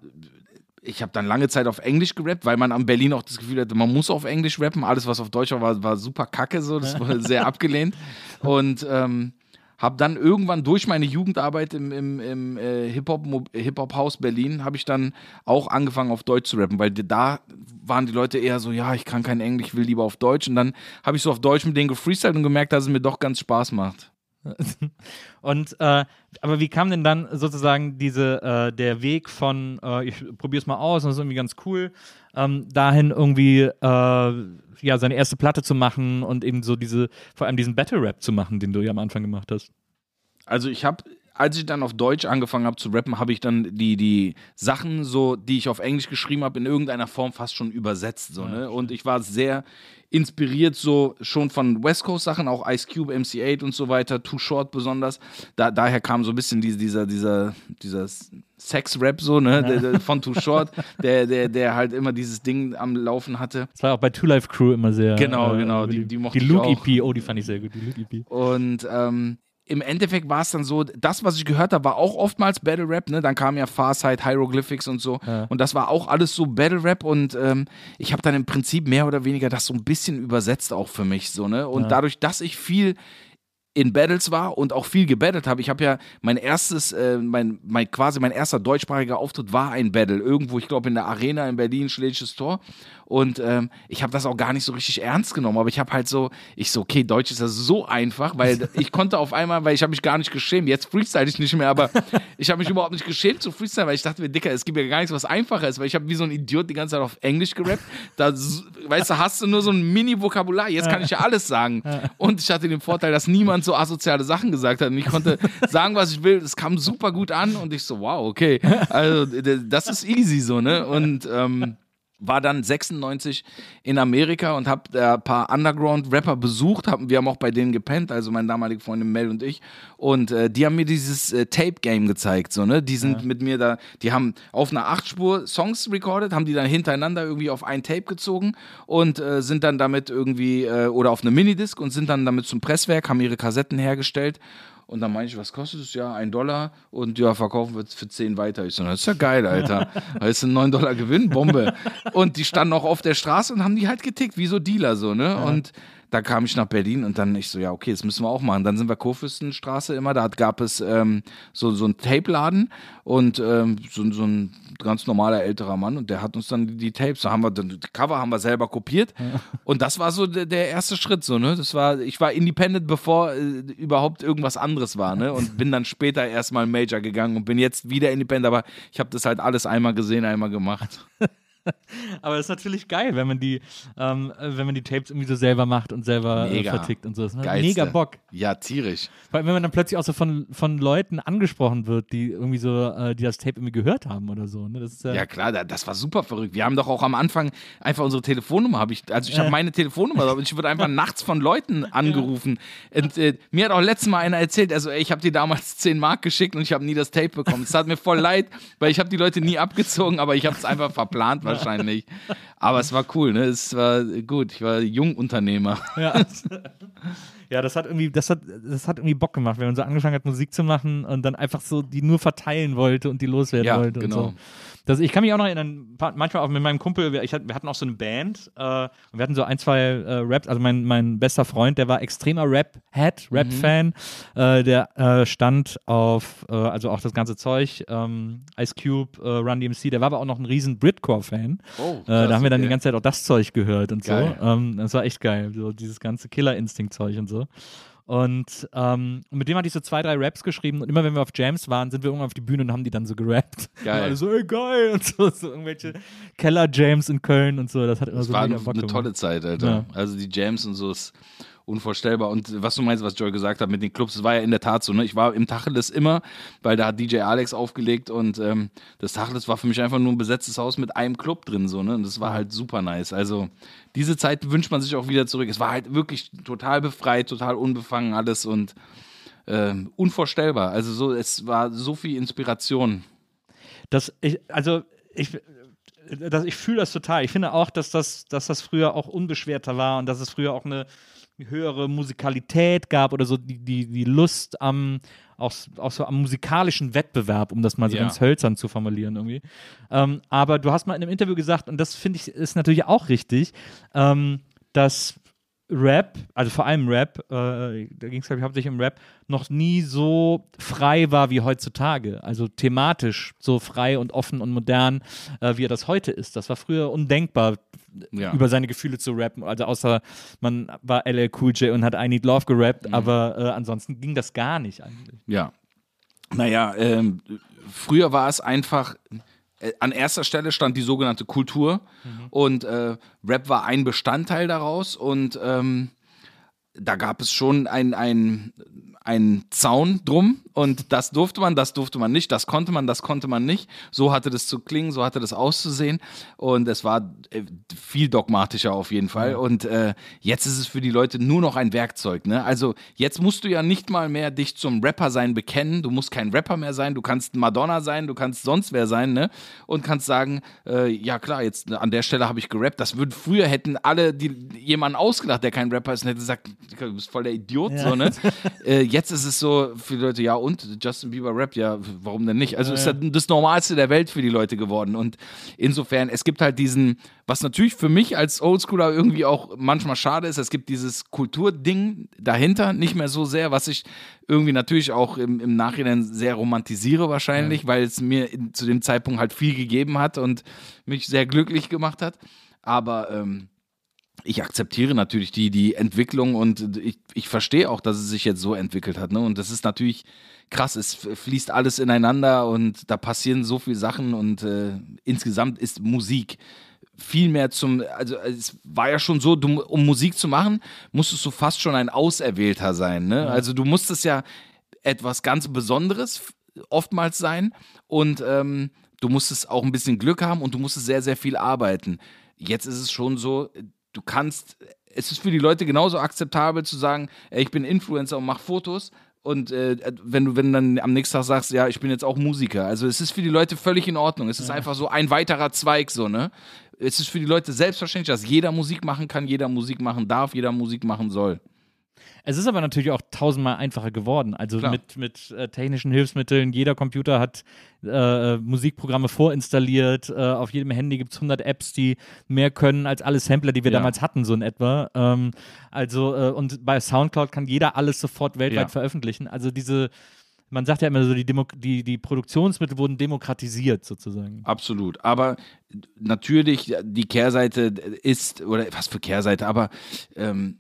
ich habe dann lange Zeit auf Englisch gerappt, weil man am Berlin auch das Gefühl hatte, man muss auf Englisch rappen. Alles, was auf Deutsch war, war, war super kacke, so. Das wurde sehr abgelehnt. Und ähm, habe dann irgendwann durch meine Jugendarbeit im, im, im äh, Hip-Hop Hip Berlin, habe ich dann auch angefangen auf Deutsch zu rappen, weil da waren die Leute eher so, ja, ich kann kein Englisch, ich will lieber auf Deutsch. Und dann habe ich so auf Deutsch mit denen gefreestylt und gemerkt, dass es mir doch ganz Spaß macht. Und äh, aber wie kam denn dann sozusagen diese äh, der Weg von äh, ich probier's mal aus und das ist irgendwie ganz cool ähm, dahin irgendwie äh, ja seine erste Platte zu machen und eben so diese vor allem diesen Battle Rap zu machen, den du ja am Anfang gemacht hast. Also ich habe, als ich dann auf Deutsch angefangen habe zu rappen, habe ich dann die, die Sachen so, die ich auf Englisch geschrieben habe, in irgendeiner Form fast schon übersetzt. So, ne? Und ich war sehr inspiriert so schon von West Coast Sachen, auch Ice Cube, MC8 und so weiter, Too Short besonders. Da, daher kam so ein bisschen diese, dieser, dieser, dieser Sex-Rap so, ne, der, der, von Too Short, der, der, der halt immer dieses Ding am Laufen hatte. Das war auch bei Two Life Crew immer sehr. Genau, äh, genau, die, die- die, die mochte ich Luke auch. EP, oh, die fand ich sehr gut, die Luke EP. Und ähm, im Endeffekt war es dann so, das, was ich gehört habe, war auch oftmals Battle Rap, ne? Dann kam ja Farsight, Hieroglyphics und so. Ja. Und das war auch alles so Battle Rap und ähm, ich habe dann im Prinzip mehr oder weniger das so ein bisschen übersetzt auch für mich, so, ne? Und Ja. dadurch, dass ich viel in Battles war und auch viel gebattelt habe. Ich habe ja mein erstes, äh, mein, mein quasi mein erster deutschsprachiger Auftritt war ein Battle. Irgendwo, ich glaube in der Arena in Berlin, Schlägisches Tor. Und ähm, ich habe das auch gar nicht so richtig ernst genommen. Aber ich habe halt so, ich so, okay, Deutsch ist ja so einfach, weil ich konnte auf einmal, weil ich habe mich gar nicht geschämt. Jetzt freestyle ich nicht mehr, aber ich habe mich überhaupt nicht geschämt zu freestyle, weil ich dachte mir, Dicker, es gibt ja gar nichts, was einfacher ist, weil ich habe wie so ein Idiot die ganze Zeit auf Englisch gerappt. Da, weißt du, hast du nur so ein Mini-Vokabular. Jetzt kann ich ja alles sagen. Und ich hatte den Vorteil, dass niemand so asoziale Sachen gesagt hat. Und ich konnte sagen, was ich will. Es kam super gut an und ich so, wow, okay. Also, das ist easy so, ne? Und ähm, war dann 96 in Amerika und habe da ein paar Underground-Rapper besucht. Hab, wir haben auch bei denen gepennt, also meine damalige Freundin Mel und ich. Und äh, die haben mir dieses äh, Tape-Game gezeigt. So, ne? Die sind mit mir da, die haben auf einer 8-Spur Songs recorded, haben die dann hintereinander irgendwie auf ein Tape gezogen und äh, sind dann damit irgendwie, äh, oder auf eine Minidisc und sind dann damit zum Presswerk, haben ihre Kassetten hergestellt. Und dann meinte ich, was kostet es? Ja, ein Dollar. Und ja, verkaufen wir es für 10 weiter. Ich so, das ist ja geil, Alter. Da ist ein 9 Dollar Gewinn, Bombe. Und die standen auch auf der Straße und haben die halt getickt, wie so Dealer, so, ne? Und da kam ich nach Berlin und dann ich so, ja, okay, das müssen wir auch machen. Dann sind wir Kurfürstenstraße immer, da gab es ähm, so, so einen Tape-Laden und ähm, so, so ein ganz normaler älterer Mann und der hat uns dann die, Tapes, da haben wir dann, die Cover haben wir selber kopiert und das war so der, der erste Schritt, so, ne? Das war, ich war independent, bevor äh, überhaupt irgendwas anderes war, ne? Und bin dann später erstmal Major gegangen und bin jetzt wieder independent, aber ich habe das halt alles einmal gesehen, einmal gemacht. Aber es ist natürlich geil, wenn man die, ähm, äh, wenn man die Tapes irgendwie so selber macht und selber äh, vertickt und so. Das macht mega Bock. Ja, tierisch. Allem, wenn man dann plötzlich auch so von, von Leuten angesprochen wird, die irgendwie so, äh, die das Tape irgendwie gehört haben oder so. Ne? Das ist, äh, Ja klar, da- das war super verrückt. Wir haben doch auch am Anfang einfach unsere Telefonnummer, habe ich, also ich habe meine Telefonnummer, und ich wurde einfach nachts von Leuten angerufen. Und äh, mir hat auch letztes Mal einer erzählt, also ey, ich habe dir damals 10 Mark geschickt und ich habe nie das Tape bekommen. Es tat mir voll leid, weil ich habe die Leute nie abgezogen, aber ich habe es einfach verplant wahrscheinlich. Aber es war cool, ne? Es war gut. Ich war Jungunternehmer. Ja. ja, das hat irgendwie, das hat, das hat irgendwie Bock gemacht, wenn man so angefangen hat, Musik zu machen und dann einfach so die nur verteilen wollte und die loswerden Ja, wollte. genau. Und so. Das, ich kann mich auch noch erinnern, manchmal auch mit meinem Kumpel, wir, ich, wir hatten auch so eine Band äh, und wir hatten so ein, zwei äh, Raps, also mein, mein bester Freund, der war extremer Rap-Head, Rap-Fan, äh, der äh, stand auf, äh, also auch das ganze Zeug, ähm, Ice Cube, äh, Run DMC, der war aber auch noch ein riesen Britcore-Fan. Oh, da haben wir dann okay. die ganze Zeit auch das Zeug gehört und Geil. so. Ähm, das war echt geil, so dieses ganze Killer-Instinkt-Zeug und so. Und ähm, mit dem hatte ich so zwei, drei Raps geschrieben und immer wenn wir auf Jams waren, sind wir irgendwann auf die Bühne und haben die dann so gerappt. Geil. Und alle so, ey, geil und so, so irgendwelche Keller-Jams in Köln und so. Das hat immer Das so war mega eine, Bock eine gemacht. tolle Zeit, Alter. Ja. Also die Jams und so ist unvorstellbar. Und was du meinst, was Joy gesagt hat mit den Clubs, das war ja in der Tat so. Ne? Ich war im Tacheles immer, weil da hat DJ Alex aufgelegt und ähm, das Tacheles war für mich einfach nur ein besetztes Haus mit einem Club drin. So, ne? Und das war halt super nice. Also diese Zeit wünscht man sich auch wieder zurück. Es war halt wirklich total befreit, total unbefangen alles und ähm, unvorstellbar. Also so, es war so viel Inspiration. Das, ich, also ich, das, ich fühle das total. Ich finde auch, dass das, dass das früher auch unbeschwerter war und dass es früher auch eine höhere Musikalität gab oder so die, die, die Lust am auch, auch so am musikalischen Wettbewerb, um das mal so Ja. ganz hölzern zu formulieren irgendwie. Ähm, aber du hast mal in einem Interview gesagt, und das finde ich ist natürlich auch richtig, ähm, dass Rap, also vor allem Rap, äh, da ging es glaube ich hauptsächlich um Rap, noch nie so frei war wie heutzutage. Also thematisch so frei und offen und modern, äh, wie er das heute ist. Das war früher undenkbar, Ja. über seine Gefühle zu rappen. Also außer man war LL Cool J und hat I Need Love gerappt, aber äh, ansonsten ging das gar nicht eigentlich. Ja. Naja, ähm, früher war es einfach, an erster Stelle stand die sogenannte Kultur und äh, Rap war ein Bestandteil daraus und ähm, da gab es schon ein, ein, ein Zaun drum und das durfte man, das durfte man nicht, das konnte man, das konnte man nicht. So hatte das zu klingen, so hatte das auszusehen und es war äh, viel dogmatischer auf jeden Fall. Und äh, jetzt ist es für die Leute nur noch ein Werkzeug. Ne? Also jetzt musst du ja nicht mal mehr dich zum Rapper sein bekennen. Du musst kein Rapper mehr sein, du kannst Madonna sein, du kannst sonst wer sein, ne? Und kannst sagen, äh, ja klar, jetzt an der Stelle habe ich gerappt. Das würden früher hätten alle die jemanden ausgelacht, der kein Rapper ist, und hätte gesagt, du bist voll der Idiot, so, ne? äh, jetzt ist es so für die Leute, ja und Justin Bieber Rap, ja, warum denn nicht? Also ist das das Normalste der Welt für die Leute geworden. Und insofern, es gibt halt diesen, was natürlich für mich als Oldschooler irgendwie auch manchmal schade ist, es gibt dieses Kulturding dahinter, nicht mehr so sehr, was ich irgendwie natürlich auch im, im Nachhinein sehr romantisiere wahrscheinlich, weil es mir in, zu dem Zeitpunkt halt viel gegeben hat und mich sehr glücklich gemacht hat. Aber ähm, ich akzeptiere natürlich die, die Entwicklung und ich, ich verstehe auch, dass es sich jetzt so entwickelt hat. Ne? Und das ist natürlich krass, es fließt alles ineinander und da passieren so viele Sachen und äh, insgesamt ist Musik viel mehr zum, also es war ja schon so, du, um Musik zu machen, musstest du fast schon ein Auserwählter sein. Ne? Also du musstest ja etwas ganz Besonderes oftmals sein und ähm, du musstest auch ein bisschen Glück haben und du musstest sehr, sehr viel arbeiten. Jetzt ist es schon so, du kannst, es ist für die Leute genauso akzeptabel zu sagen, ey, ich bin Influencer und mach Fotos. Und äh, wenn du wenn du dann am nächsten Tag sagst, ja, ich bin jetzt auch Musiker. Also es ist für die Leute völlig in Ordnung. Es ist einfach so ein weiterer Zweig, so, ne? Es ist für die Leute selbstverständlich, dass jeder Musik machen kann, jeder Musik machen darf, jeder Musik machen soll. Es ist aber natürlich auch tausendmal einfacher geworden. Also Klar. mit, mit äh, technischen Hilfsmitteln. Jeder Computer hat äh, Musikprogramme vorinstalliert. Äh, auf jedem Handy gibt es 100 Apps, die mehr können als alle Sampler, die wir Ja. damals hatten, so in etwa. Ähm, also, äh, und bei Soundcloud kann jeder alles sofort weltweit Ja. veröffentlichen. Also diese, man sagt ja immer so, die, Demo die, die Produktionsmittel wurden demokratisiert sozusagen. Absolut. Aber natürlich, die Kehrseite ist, oder was für Kehrseite, aber ähm,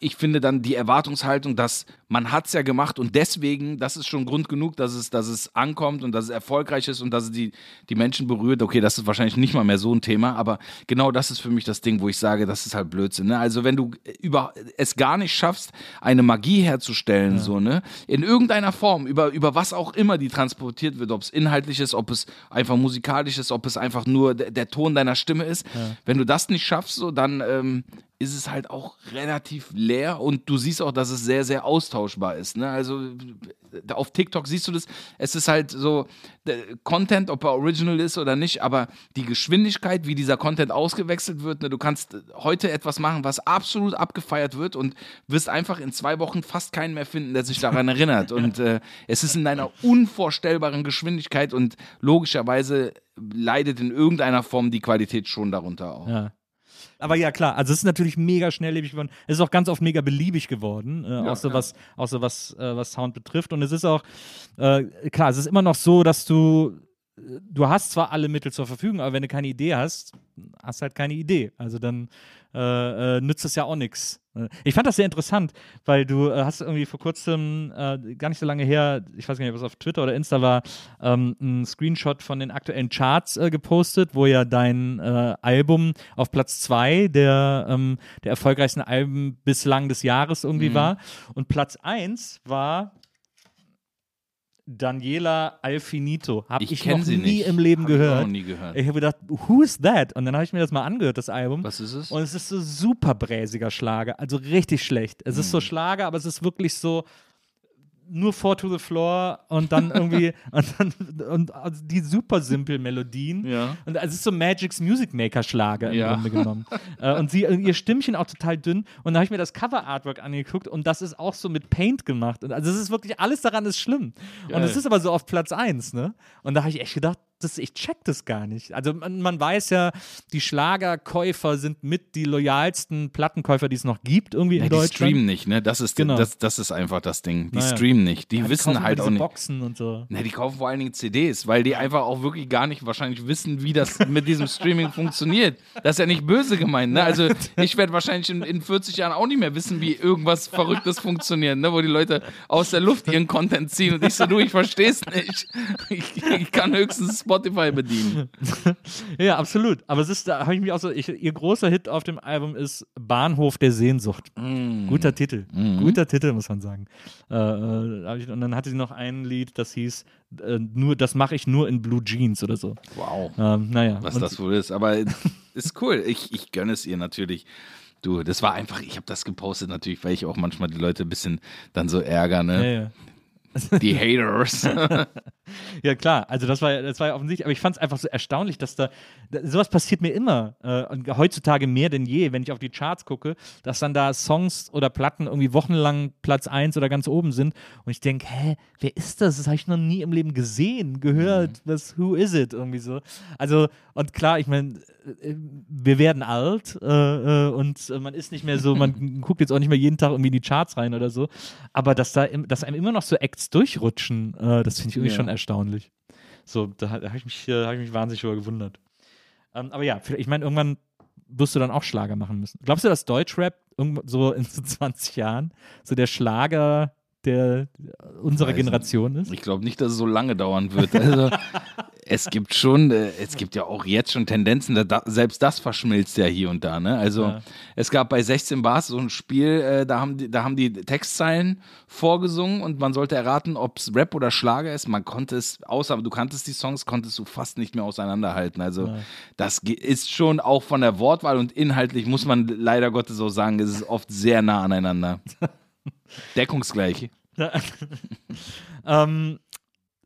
ich finde dann die Erwartungshaltung, dass man hat es ja gemacht und deswegen, das ist schon Grund genug, dass es, dass es ankommt und dass es erfolgreich ist und dass es die, die Menschen berührt. Okay, das ist wahrscheinlich nicht mal mehr so ein Thema, aber genau das ist für mich das Ding, wo ich sage, das ist halt Blödsinn. Ne? Also wenn du über es gar nicht schaffst, eine Magie herzustellen, so, ne, in irgendeiner Form, über, über was auch immer die transportiert wird, ob es inhaltlich ist, ob es einfach musikalisch ist, ob es einfach nur der, der Ton deiner Stimme ist, wenn du das nicht schaffst, so, dann ähm, ist es halt auch relativ leer und du siehst auch, dass es sehr, sehr austauschbar ist. Ne? Also äh, auf TikTok siehst du das, es ist halt so der Content, ob er original ist oder nicht, aber die Geschwindigkeit, wie dieser Content ausgewechselt wird, ne? du kannst heute etwas machen, was absolut abgefeiert wird und wirst einfach in zwei Wochen fast keinen mehr finden, der sich daran erinnert. Und äh, es ist in einer unvorstellbaren Geschwindigkeit und logischerweise leidet in irgendeiner Form die Qualität schon darunter auch. Ja. Aber ja, klar, also es ist natürlich mega schnelllebig geworden. Es ist auch ganz oft mega beliebig geworden, äh, auch so ja. was, so was, äh, was Sound betrifft. Und es ist auch, äh, klar, es ist immer noch so, dass du, du hast zwar alle Mittel zur Verfügung, aber wenn du keine Idee hast, hast halt keine Idee. Also dann äh, äh, nützt das ja auch nichts. Ich fand das sehr interessant, weil du äh, hast irgendwie vor kurzem, äh, gar nicht so lange her, ich weiß gar nicht, was auf Twitter oder Insta war, ähm, ein Screenshot von den aktuellen Charts äh, gepostet, wo ja dein äh, Album auf Platz zwei der, ähm, der erfolgreichsten Alben bislang des Jahres irgendwie Mhm. war. Und Platz eins war Daniela Alfinito. Habe Ich ich, noch sie nie nicht. im Leben Hab ich gehört. noch nie gehört. Ich habe gedacht, who's that? Und dann habe ich mir das mal angehört, das Album. Was ist es? Und es ist so super bräsiger Schlager, also richtig schlecht. Es Hm. ist so Schlager, aber es ist wirklich so nur Four to the Floor und dann irgendwie und, dann, und also die super simpel Melodien. Ja. Und es ist so Magic's Music Maker Schlager im Ja. Grunde genommen. äh, und sie, ihr Stimmchen auch total dünn. Und da habe ich mir das Cover Artwork angeguckt und das ist auch so mit Paint gemacht. Und also es ist wirklich alles daran ist schlimm. Und Geil. es ist aber so auf Platz 1, ne? Und da habe ich echt gedacht, das, ich check das gar nicht. Also man, man weiß ja, die Schlagerkäufer sind mit die loyalsten Plattenkäufer, die es noch gibt irgendwie Ja, in die Deutschland. streamen nicht, ne? Das ist, Genau. das, das ist einfach das Ding. Die Naja. streamen nicht. Die Ja, wissen halt auch nicht. Boxen und so. Ne, die kaufen vor allen Dingen CDs, weil die einfach auch wirklich gar nicht wahrscheinlich wissen, wie das mit diesem Streaming funktioniert. Das ist ja nicht böse gemeint, ne? Also ich werde wahrscheinlich in, in 40 Jahren auch nicht mehr wissen, wie irgendwas Verrücktes funktioniert, ne? Wo die Leute aus der Luft ihren Content ziehen und ich so, du, ich versteh's nicht. Ich, ich kann höchstens Spotify bedienen. Ja, absolut. Aber es ist, da habe ich mich auch so, ich, ihr großer Hit auf dem Album ist Bahnhof der Sehnsucht. Mm. Guter Titel. Mhm. Guter Titel, muss man sagen. Äh, äh, und dann hatte sie noch ein Lied, das hieß, äh, nur, das mache ich nur in Blue Jeans oder so. Wow. Ähm, naja. was und, das wohl ist. Aber ist cool. Ich, ich gönne es ihr natürlich. Du, das war einfach, ich habe das gepostet natürlich, weil ich auch manchmal die Leute ein bisschen dann so ärgere, ja, ne? ja. Die Haters. Ja, klar, also das war, ja- das war ja offensichtlich, aber ich fand es einfach so erstaunlich, dass da, sowas passiert mir immer äh, und heutzutage mehr denn je, wenn ich auf die Charts gucke, dass dann da Songs oder Platten irgendwie wochenlang Platz 1 oder ganz oben sind und ich denke, hä, wer ist das? Das habe ich noch nie im Leben gesehen, gehört, was, who is it? Irgendwie so. Also, und klar, ich meine, wir werden alt äh, äh, und äh, man ist nicht mehr so, man guckt jetzt auch nicht mehr jeden Tag irgendwie in die Charts rein oder so, aber dass da, dass einem immer noch so Acts durchrutschen, äh, das finde ich irgendwie Ja. schon erstaunlich. So, da, da habe ich, mich, äh, hab ich mich wahnsinnig darüber gewundert. Ähm, aber ja, ich meine, irgendwann wirst du dann auch Schlager machen müssen. Glaubst du, dass Deutschrap irgendwo so in so 20 Jahren so der Schlager der unserer Weiß Generation ist? Ich glaube nicht, dass es so lange dauern wird. Also, es gibt schon, äh, es gibt ja auch jetzt schon Tendenzen, da, selbst das verschmilzt ja hier und da. Ne? Also Ja. es gab bei 16 Bars so ein Spiel, äh, da, haben die, da haben die Textzeilen vorgesungen und man sollte erraten, ob es Rap oder Schlager ist. Man konnte es, außer du kanntest die Songs, konntest du fast nicht mehr auseinanderhalten. Also Ja. das ist schon auch von der Wortwahl und inhaltlich, muss man leider Gottes so sagen, es ist oft sehr nah aneinander. Deckungsgleich. ähm,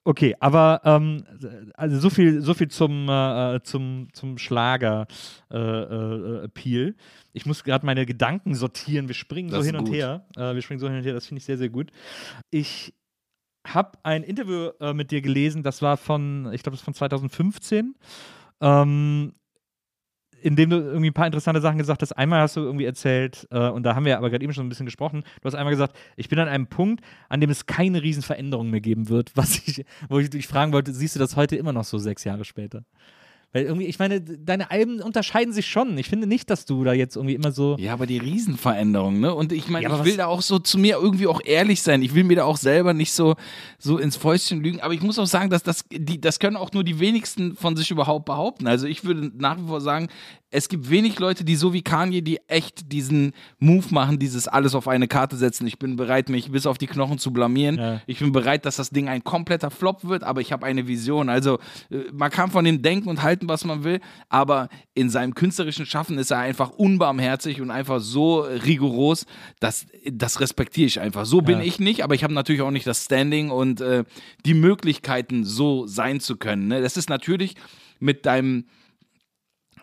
okay, aber ähm, also so viel, so viel zum, äh, zum, zum Schlager äh, äh, Appeal. Ich muss gerade meine Gedanken sortieren. Wir springen Das so hin und her. Äh, wir springen so hin und her. Das finde ich sehr, sehr gut. Ich habe ein Interview äh, mit dir gelesen. Das war von, ich glaube, das ist von 2015. Ähm, in dem du irgendwie ein paar interessante Sachen gesagt hast. Einmal hast du irgendwie erzählt, äh, und da haben wir aber gerade eben schon ein bisschen gesprochen, du hast einmal gesagt, ich bin an einem Punkt, an dem es keine Riesenveränderung mehr geben wird, was ich, wo ich dich fragen wollte, siehst du das heute immer noch so sechs Jahre später? Weil irgendwie, ich meine, deine Alben unterscheiden sich schon. Ich finde nicht, dass du da jetzt irgendwie immer so. Ja, aber die Riesenveränderung, ne? Und ich meine, Ja, ich will da auch so zu mir irgendwie auch ehrlich sein. Ich will mir da auch selber nicht so, so ins Fäustchen lügen. Aber ich muss auch sagen, dass das, die, das können auch nur die wenigsten von sich überhaupt behaupten. Also ich würde nach wie vor sagen, es gibt wenig Leute, die so wie Kanye, die echt diesen Move machen, dieses alles auf eine Karte setzen. Ich bin bereit, mich bis auf die Knochen zu blamieren. Ja. Ich bin bereit, dass das Ding ein kompletter Flop wird, aber ich habe eine Vision. Also äh, man kann von ihm denken und halten, was man will, aber in seinem künstlerischen Schaffen ist er einfach unbarmherzig und einfach so rigoros, dass das respektiere ich einfach. So bin Ja. ich nicht, aber ich habe natürlich auch nicht das Standing und äh, die Möglichkeiten, so sein zu können. Ne? Das ist natürlich mit deinem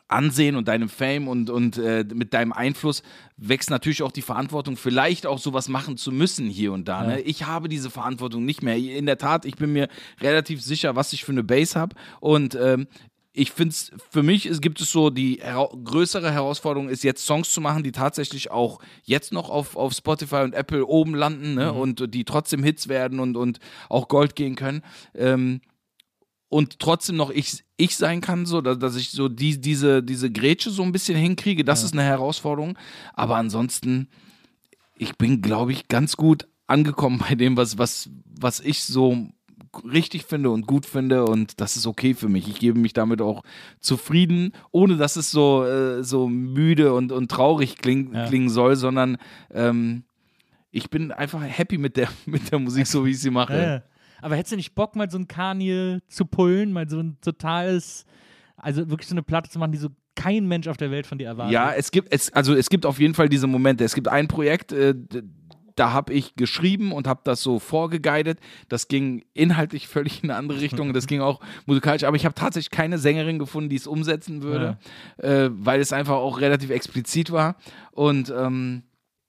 Ansehen und deinem Fame und, und äh, mit deinem Einfluss wächst natürlich auch die Verantwortung, vielleicht auch sowas machen zu müssen hier und da. Ne? Ich habe diese Verantwortung nicht mehr. In der Tat, ich bin mir relativ sicher, was ich für eine Base habe und ähm, ich finde es, für mich ist, gibt es so die hera größere Herausforderung, ist jetzt Songs zu machen, die tatsächlich auch jetzt noch auf, auf Spotify und Apple oben landen ne? und die trotzdem Hits werden und, und auch Gold gehen können. Ähm, und trotzdem noch ich, ich sein kann, so, dass, ich so die, diese, diese Grätsche so ein bisschen hinkriege, das Ja. ist eine Herausforderung. Aber ansonsten, ich bin, glaube ich, ganz gut angekommen bei dem, was, was, was ich so richtig finde und gut finde und das ist okay für mich. Ich gebe mich damit auch zufrieden, ohne dass es so, äh, so müde und, und traurig kling, Ja. klingen soll, sondern ähm, ich bin einfach happy mit der, mit der Musik, so wie ich sie mache. Ja. Aber hättest du nicht Bock, mal so ein Kanye zu pullen, mal so ein totales, also wirklich so eine Platte zu machen, die so kein Mensch auf der Welt von dir erwartet? Ja, es gibt es also es gibt auf jeden Fall diese Momente. Es gibt ein Projekt, äh, da habe ich geschrieben und habe das so vorgeguidet. Das ging inhaltlich völlig in eine andere Richtung. Das ging auch musikalisch, aber ich habe tatsächlich keine Sängerin gefunden, die es umsetzen würde, äh, weil es einfach auch relativ explizit war. Und ähm,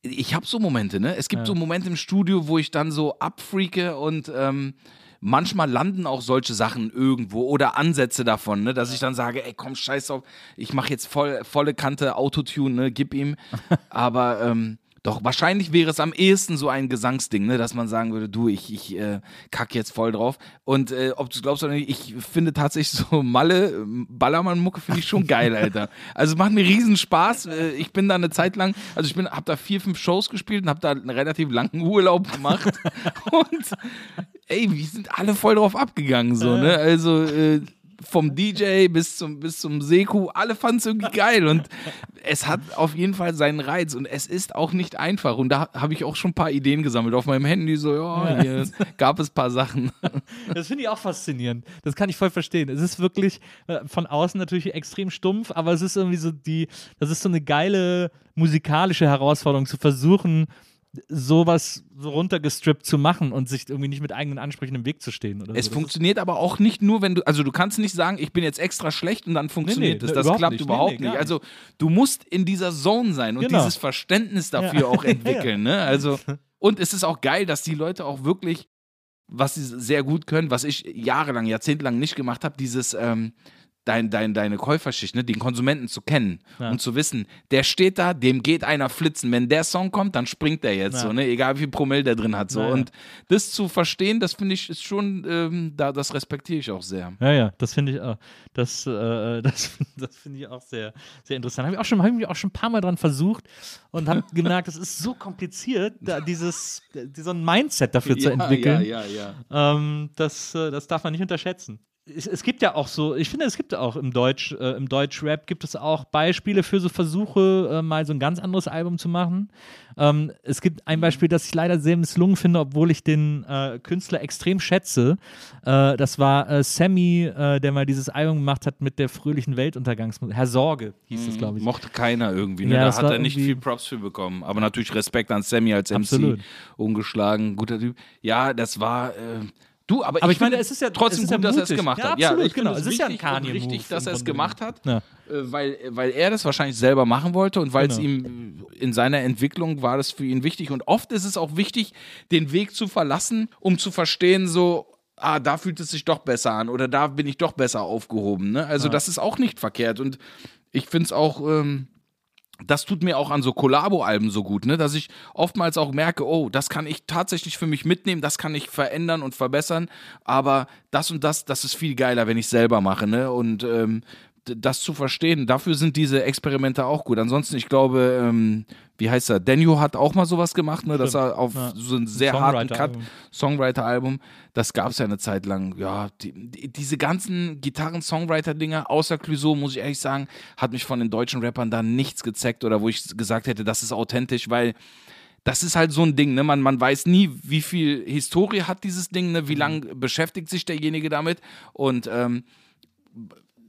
ich habe so Momente, ne? Es gibt Ja. so Momente im Studio, wo ich dann so abfreake und ähm, manchmal landen auch solche Sachen irgendwo oder Ansätze davon, ne? Dass ich dann sage, ey, komm, scheiß auf, ich mache jetzt voll, volle Kante Autotune, ne? Gib ihm. Aber ähm, doch, wahrscheinlich wäre es am ehesten so ein Gesangsding, ne? dass man sagen würde, du, ich, ich äh, kack jetzt voll drauf. Und äh, ob du es glaubst oder nicht, ich finde tatsächlich so Malle, ähm, Ballermann-Mucke finde ich schon geil, Alter. Also macht mir riesen Spaß. Äh, ich bin da eine Zeit lang, also ich bin, habe da vier, fünf Shows gespielt und habe da einen relativ langen Urlaub gemacht. und ey, wir sind alle voll drauf abgegangen, so, ne? Also äh, vom DJ bis zum, bis zum Seku, alle fanden es irgendwie geil und es hat auf jeden Fall seinen Reiz und es ist auch nicht einfach und da habe ich auch schon ein paar Ideen gesammelt auf meinem Handy, so, ja, hier gab es ein paar Sachen. Das finde ich auch faszinierend. Das kann ich voll verstehen. Es ist wirklich äh, von außen natürlich extrem stumpf, aber es ist irgendwie so die, das ist so eine geile musikalische Herausforderung, zu versuchen, sowas so runtergestrippt zu machen und sich irgendwie nicht mit eigenen Ansprüchen im Weg zu stehen. Oder Es so. Das funktioniert aber auch nicht nur, wenn du, also du kannst nicht sagen, ich bin jetzt extra schlecht und dann funktioniert nee, es. ne, Das überhaupt klappt nicht. Nee, überhaupt nee, nicht. Also du musst in dieser Zone sein und Genau. dieses Verständnis dafür auch entwickeln. Ne? Also, und es ist auch geil, dass die Leute auch wirklich, was sie sehr gut können, was ich jahrelang, jahrzehntelang nicht gemacht habe, dieses ähm, dein, dein, deine Käuferschicht, ne, den Konsumenten zu kennen Ja. und zu wissen, der steht da, dem geht einer flitzen. Wenn der Song kommt, dann springt der jetzt Ja. so, ne? egal wie viel Promille der drin hat. So. Ja. Und das zu verstehen, das finde ich ist schon, ähm, da, das respektiere ich auch sehr. Ja, ja, das finde ich auch. Das, äh, das, das finde ich auch sehr, sehr interessant. Habe ich auch schon, habe ich mich auch schon ein paar Mal dran versucht und habe gemerkt, das ist so kompliziert, da dieses, so ein Mindset dafür zu entwickeln. Ja, ja, ja. Ähm, das, äh, das darf man nicht unterschätzen. Es, es gibt ja auch so, ich finde, es gibt auch im Deutsch, äh, im Deutschrap gibt es auch Beispiele für so Versuche, äh, mal so ein ganz anderes Album zu machen. Ähm, es gibt ein Beispiel, das ich leider sehr misslungen finde, obwohl ich den äh, Künstler extrem schätze. Äh, das war äh, Sammy, äh, der mal dieses Album gemacht hat mit der fröhlichen Weltuntergangsmusik. Herr Sorge hieß es, glaube ich. Mochte keiner irgendwie. Ne? Ja, da hat er nicht viel Props für bekommen. Aber natürlich Respekt an Sammy als MC. Absolut. Ungeschlagen, guter Typ. Ja, das war. Du, aber, Aber ich meine, finde es ist ja- trotzdem ist gut, ja dass er es gemacht Ja, hat. absolut, ich genau. Es ist ja ein Kanye-Move richtig, dass er es gemacht hat. Ja. Äh, weil, weil er das wahrscheinlich selber machen wollte und weil es Genau. ihm in seiner Entwicklung war das für ihn wichtig. Und oft ist es auch wichtig, den Weg zu verlassen, um zu verstehen, so, ah, da fühlt es sich doch besser an oder da bin ich doch besser aufgehoben. Ne? Also das ist auch nicht verkehrt. Und ich finde es auch. Ähm, das tut mir auch an so Kollabo-Alben so gut, ne? dass ich oftmals auch merke, oh, das kann ich tatsächlich für mich mitnehmen, das kann ich verändern und verbessern, aber das und das, das ist viel geiler, wenn ich selber mache, ne? Und ähm, das zu verstehen, dafür sind diese Experimente auch gut. Ansonsten, ich glaube, ähm, wie heißt er? Daniel hat auch mal sowas gemacht, ne? dass er auf Ja. so einen sehr harten Cut, Songwriter-Album. Das gab es ja eine Zeit lang. Ja, die, die, diese ganzen Gitarren-Songwriter-Dinger, außer Clouseau, muss ich ehrlich sagen, hat mich von den deutschen Rappern da nichts gezeckt oder wo ich gesagt hätte, das ist authentisch, weil das ist halt so ein Ding, ne? Man, man weiß nie, wie viel Historie hat dieses Ding, ne? Wie lange beschäftigt sich derjenige damit und ähm,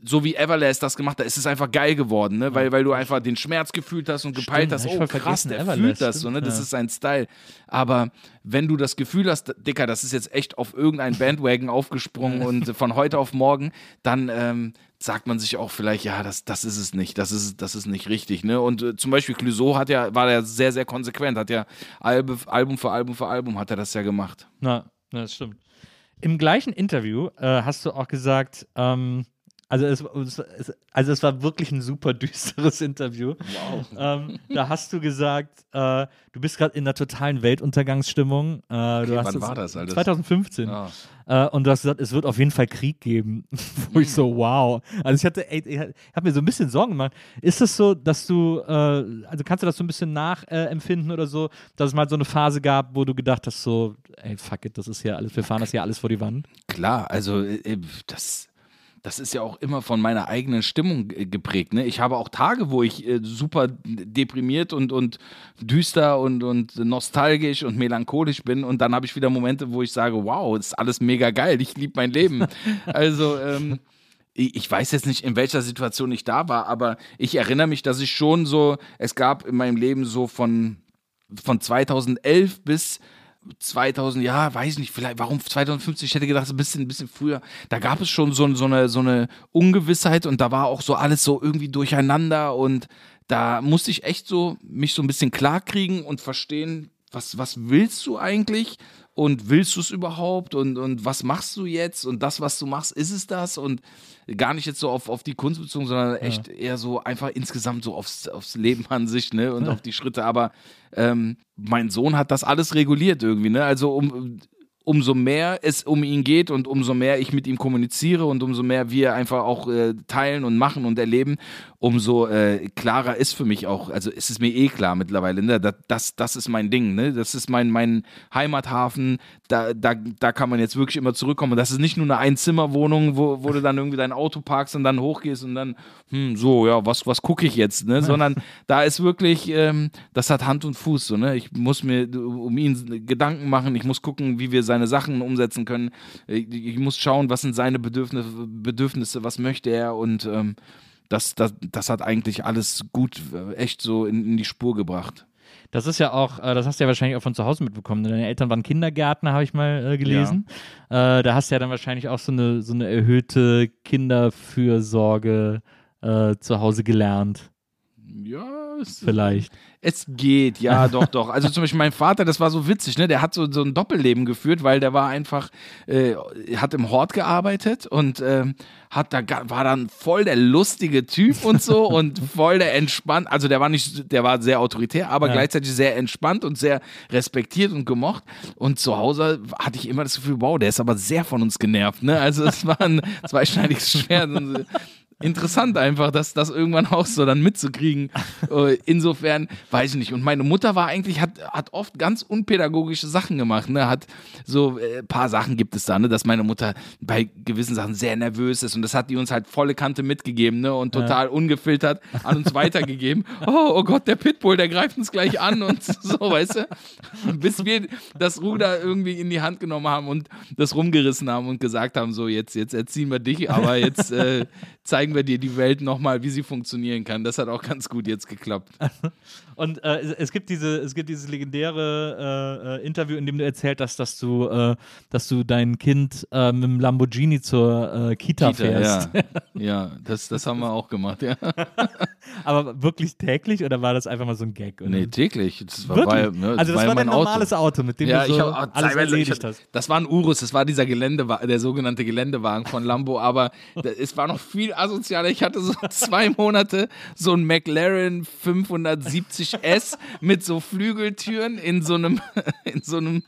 so wie Everlast das gemacht hat, ist es einfach geil geworden, ne? weil, weil du einfach den Schmerz gefühlt hast und gepeilt Stimmt, hast, oh krass, der Everlast, fühlt das so, ne? das ja. ist sein Style. Aber wenn du das Gefühl hast, Dicker, das ist jetzt echt auf irgendein Bandwagon aufgesprungen und von heute auf morgen, dann ähm, sagt man sich auch vielleicht, ja, das, das ist es nicht, das ist, das ist nicht richtig. Ne? Und äh, zum Beispiel Clouseau hat ja, war ja sehr, sehr konsequent, hat ja Albe, Album für Album für Album hat er das ja gemacht. Na, na, das stimmt. Im gleichen Interview äh, hast du auch gesagt, ähm, Also es, es, also es war wirklich ein super düsteres Interview. Wow. Ähm, da hast du gesagt, äh, du bist gerade in einer totalen Weltuntergangsstimmung. Äh, okay, wann war das? Alter? 2015. Ah. Äh, und du hast gesagt, es wird auf jeden Fall Krieg geben. Wo ich so, wow. Also ich hatte, ey, ich habe mir so ein bisschen Sorgen gemacht. Ist es so, dass du, äh, also kannst du das so ein bisschen nachempfinden oder so, dass es mal so eine Phase gab, wo du gedacht hast, so, ey, fuck it, das ist ja alles, wir fahren das hier alles vor die Wand? Klar, also äh, das das ist ja auch immer von meiner eigenen Stimmung geprägt. Ne? Ich habe auch Tage, wo ich äh, super deprimiert und, und düster und, und nostalgisch und melancholisch bin. Und dann habe ich wieder Momente, wo ich sage, wow, ist alles mega geil, ich liebe mein Leben. also ähm, ich weiß jetzt nicht, in welcher Situation ich da war, aber ich erinnere mich, dass ich schon so, es gab in meinem Leben so von, von 2011 bis 2000, ja, weiß nicht, vielleicht, warum 2050, ich hätte gedacht, ein bisschen, ein bisschen früher, da gab es schon so, so, eine, so eine Ungewissheit und da war auch so alles so irgendwie durcheinander und da musste ich echt so mich so ein bisschen klarkriegen und verstehen, was, was willst du eigentlich und willst du es überhaupt und, und was machst du jetzt und das, was du machst, ist es das und gar nicht jetzt so auf, auf die Kunst bezogen, sondern echt ja. eher so einfach insgesamt so aufs, aufs Leben an sich ne und ja. auf die Schritte, aber ähm, mein Sohn hat das alles reguliert irgendwie, ne? Also um umso mehr es um ihn geht und umso mehr ich mit ihm kommuniziere und umso mehr wir einfach auch äh, teilen und machen und erleben, umso äh, klarer ist für mich auch, also ist es mir eh klar mittlerweile, ne? das, das, das ist mein Ding, ne? das ist mein, mein Heimathafen, da, da, da kann man jetzt wirklich immer zurückkommen. Das ist nicht nur eine Einzimmerwohnung, wo, wo du dann irgendwie dein Auto parkst und dann hochgehst und dann, hm, so, ja, was, was gucke ich jetzt, ne? sondern da ist wirklich, ähm, das hat Hand und Fuß, so, ne? ich muss mir um ihn Gedanken machen, ich muss gucken, wie wir sein seine Sachen umsetzen können. Ich, muss schauen, was sind seine Bedürfnisse, Bedürfnisse was möchte er und ähm, das, das, das hat eigentlich alles gut, äh, echt so in, in die Spur gebracht. Das ist ja auch, äh, das hast du ja wahrscheinlich auch von zu Hause mitbekommen. Deine Eltern waren Kindergärtner, habe ich mal äh, gelesen. Ja. Äh, da hast du ja dann wahrscheinlich auch so eine, so eine erhöhte Kinderfürsorge äh, zu Hause gelernt. Ja, es, vielleicht. Es geht, ja, doch, doch. Also zum Beispiel mein Vater, das war so witzig, ne? Der hat so, so ein Doppelleben geführt, weil der war einfach, äh, hat im Hort gearbeitet und äh, hat da war dann voll der lustige Typ und so und voll der entspannt. Also der war nicht, der war sehr autoritär, aber ja. gleichzeitig sehr entspannt und sehr respektiert und gemocht. Und zu Hause hatte ich immer das Gefühl, wow, der ist aber sehr von uns genervt, ne? Also es war ein zweischneidiges Schwert interessant einfach, das, das irgendwann auch so dann mitzukriegen. Äh, insofern, weiß ich nicht. Und meine Mutter war eigentlich, hat, hat oft ganz unpädagogische Sachen gemacht. Ne? Hat so ein äh, paar Sachen gibt es da, ne? dass meine Mutter bei gewissen Sachen sehr nervös ist. Und das hat die uns halt volle Kante mitgegeben ne? und total ja. ungefiltert an uns weitergegeben. Oh, oh Gott, der Pitbull, der greift uns gleich an und so, weißt du? Bis wir das Ruder irgendwie in die Hand genommen haben und das rumgerissen haben und gesagt haben, so jetzt, jetzt erziehen wir dich, aber jetzt äh, zeigen wir dir die Welt nochmal, wie sie funktionieren kann. Das hat auch ganz gut jetzt geklappt. Und äh, es, gibt diese, es gibt dieses legendäre äh, äh, Interview, in dem du erzählt hast, dass du, äh, dass du dein Kind äh, mit dem Lamborghini zur äh, Kita, Kita, fährst. Ja, ja das, das haben wir auch gemacht, ja. Aber wirklich täglich oder war das einfach mal so ein Gag? Oder? Nee, täglich. Das war bei, ne, also das war, dein normales Auto, mit dem ja, du so hab, alles erledigt hast. Das war ein Urus, das war dieser Geländewagen, der sogenannte Geländewagen von Lambo, aber es war noch viel asozialer. Ich hatte so zwei Monate so ein McLaren 570S mit so Flügeltüren in so einem, in so einem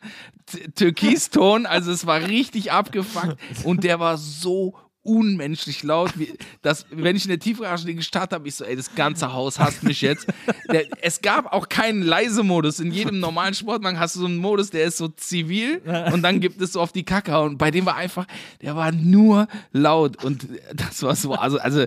Türkiston. Also es war richtig abgefuckt und der war so unmenschlich laut. Wie, dass, wenn ich in der Tiefgarage gestartet habe, ich so, ey, das ganze Haus hasst mich jetzt. Der, es gab auch keinen leise Modus. In jedem normalen Sportwagen hast du so einen Modus, der ist so zivil und dann gibt es so auf die Kacke. Und bei dem war einfach, der war nur laut. Und das war so, also, also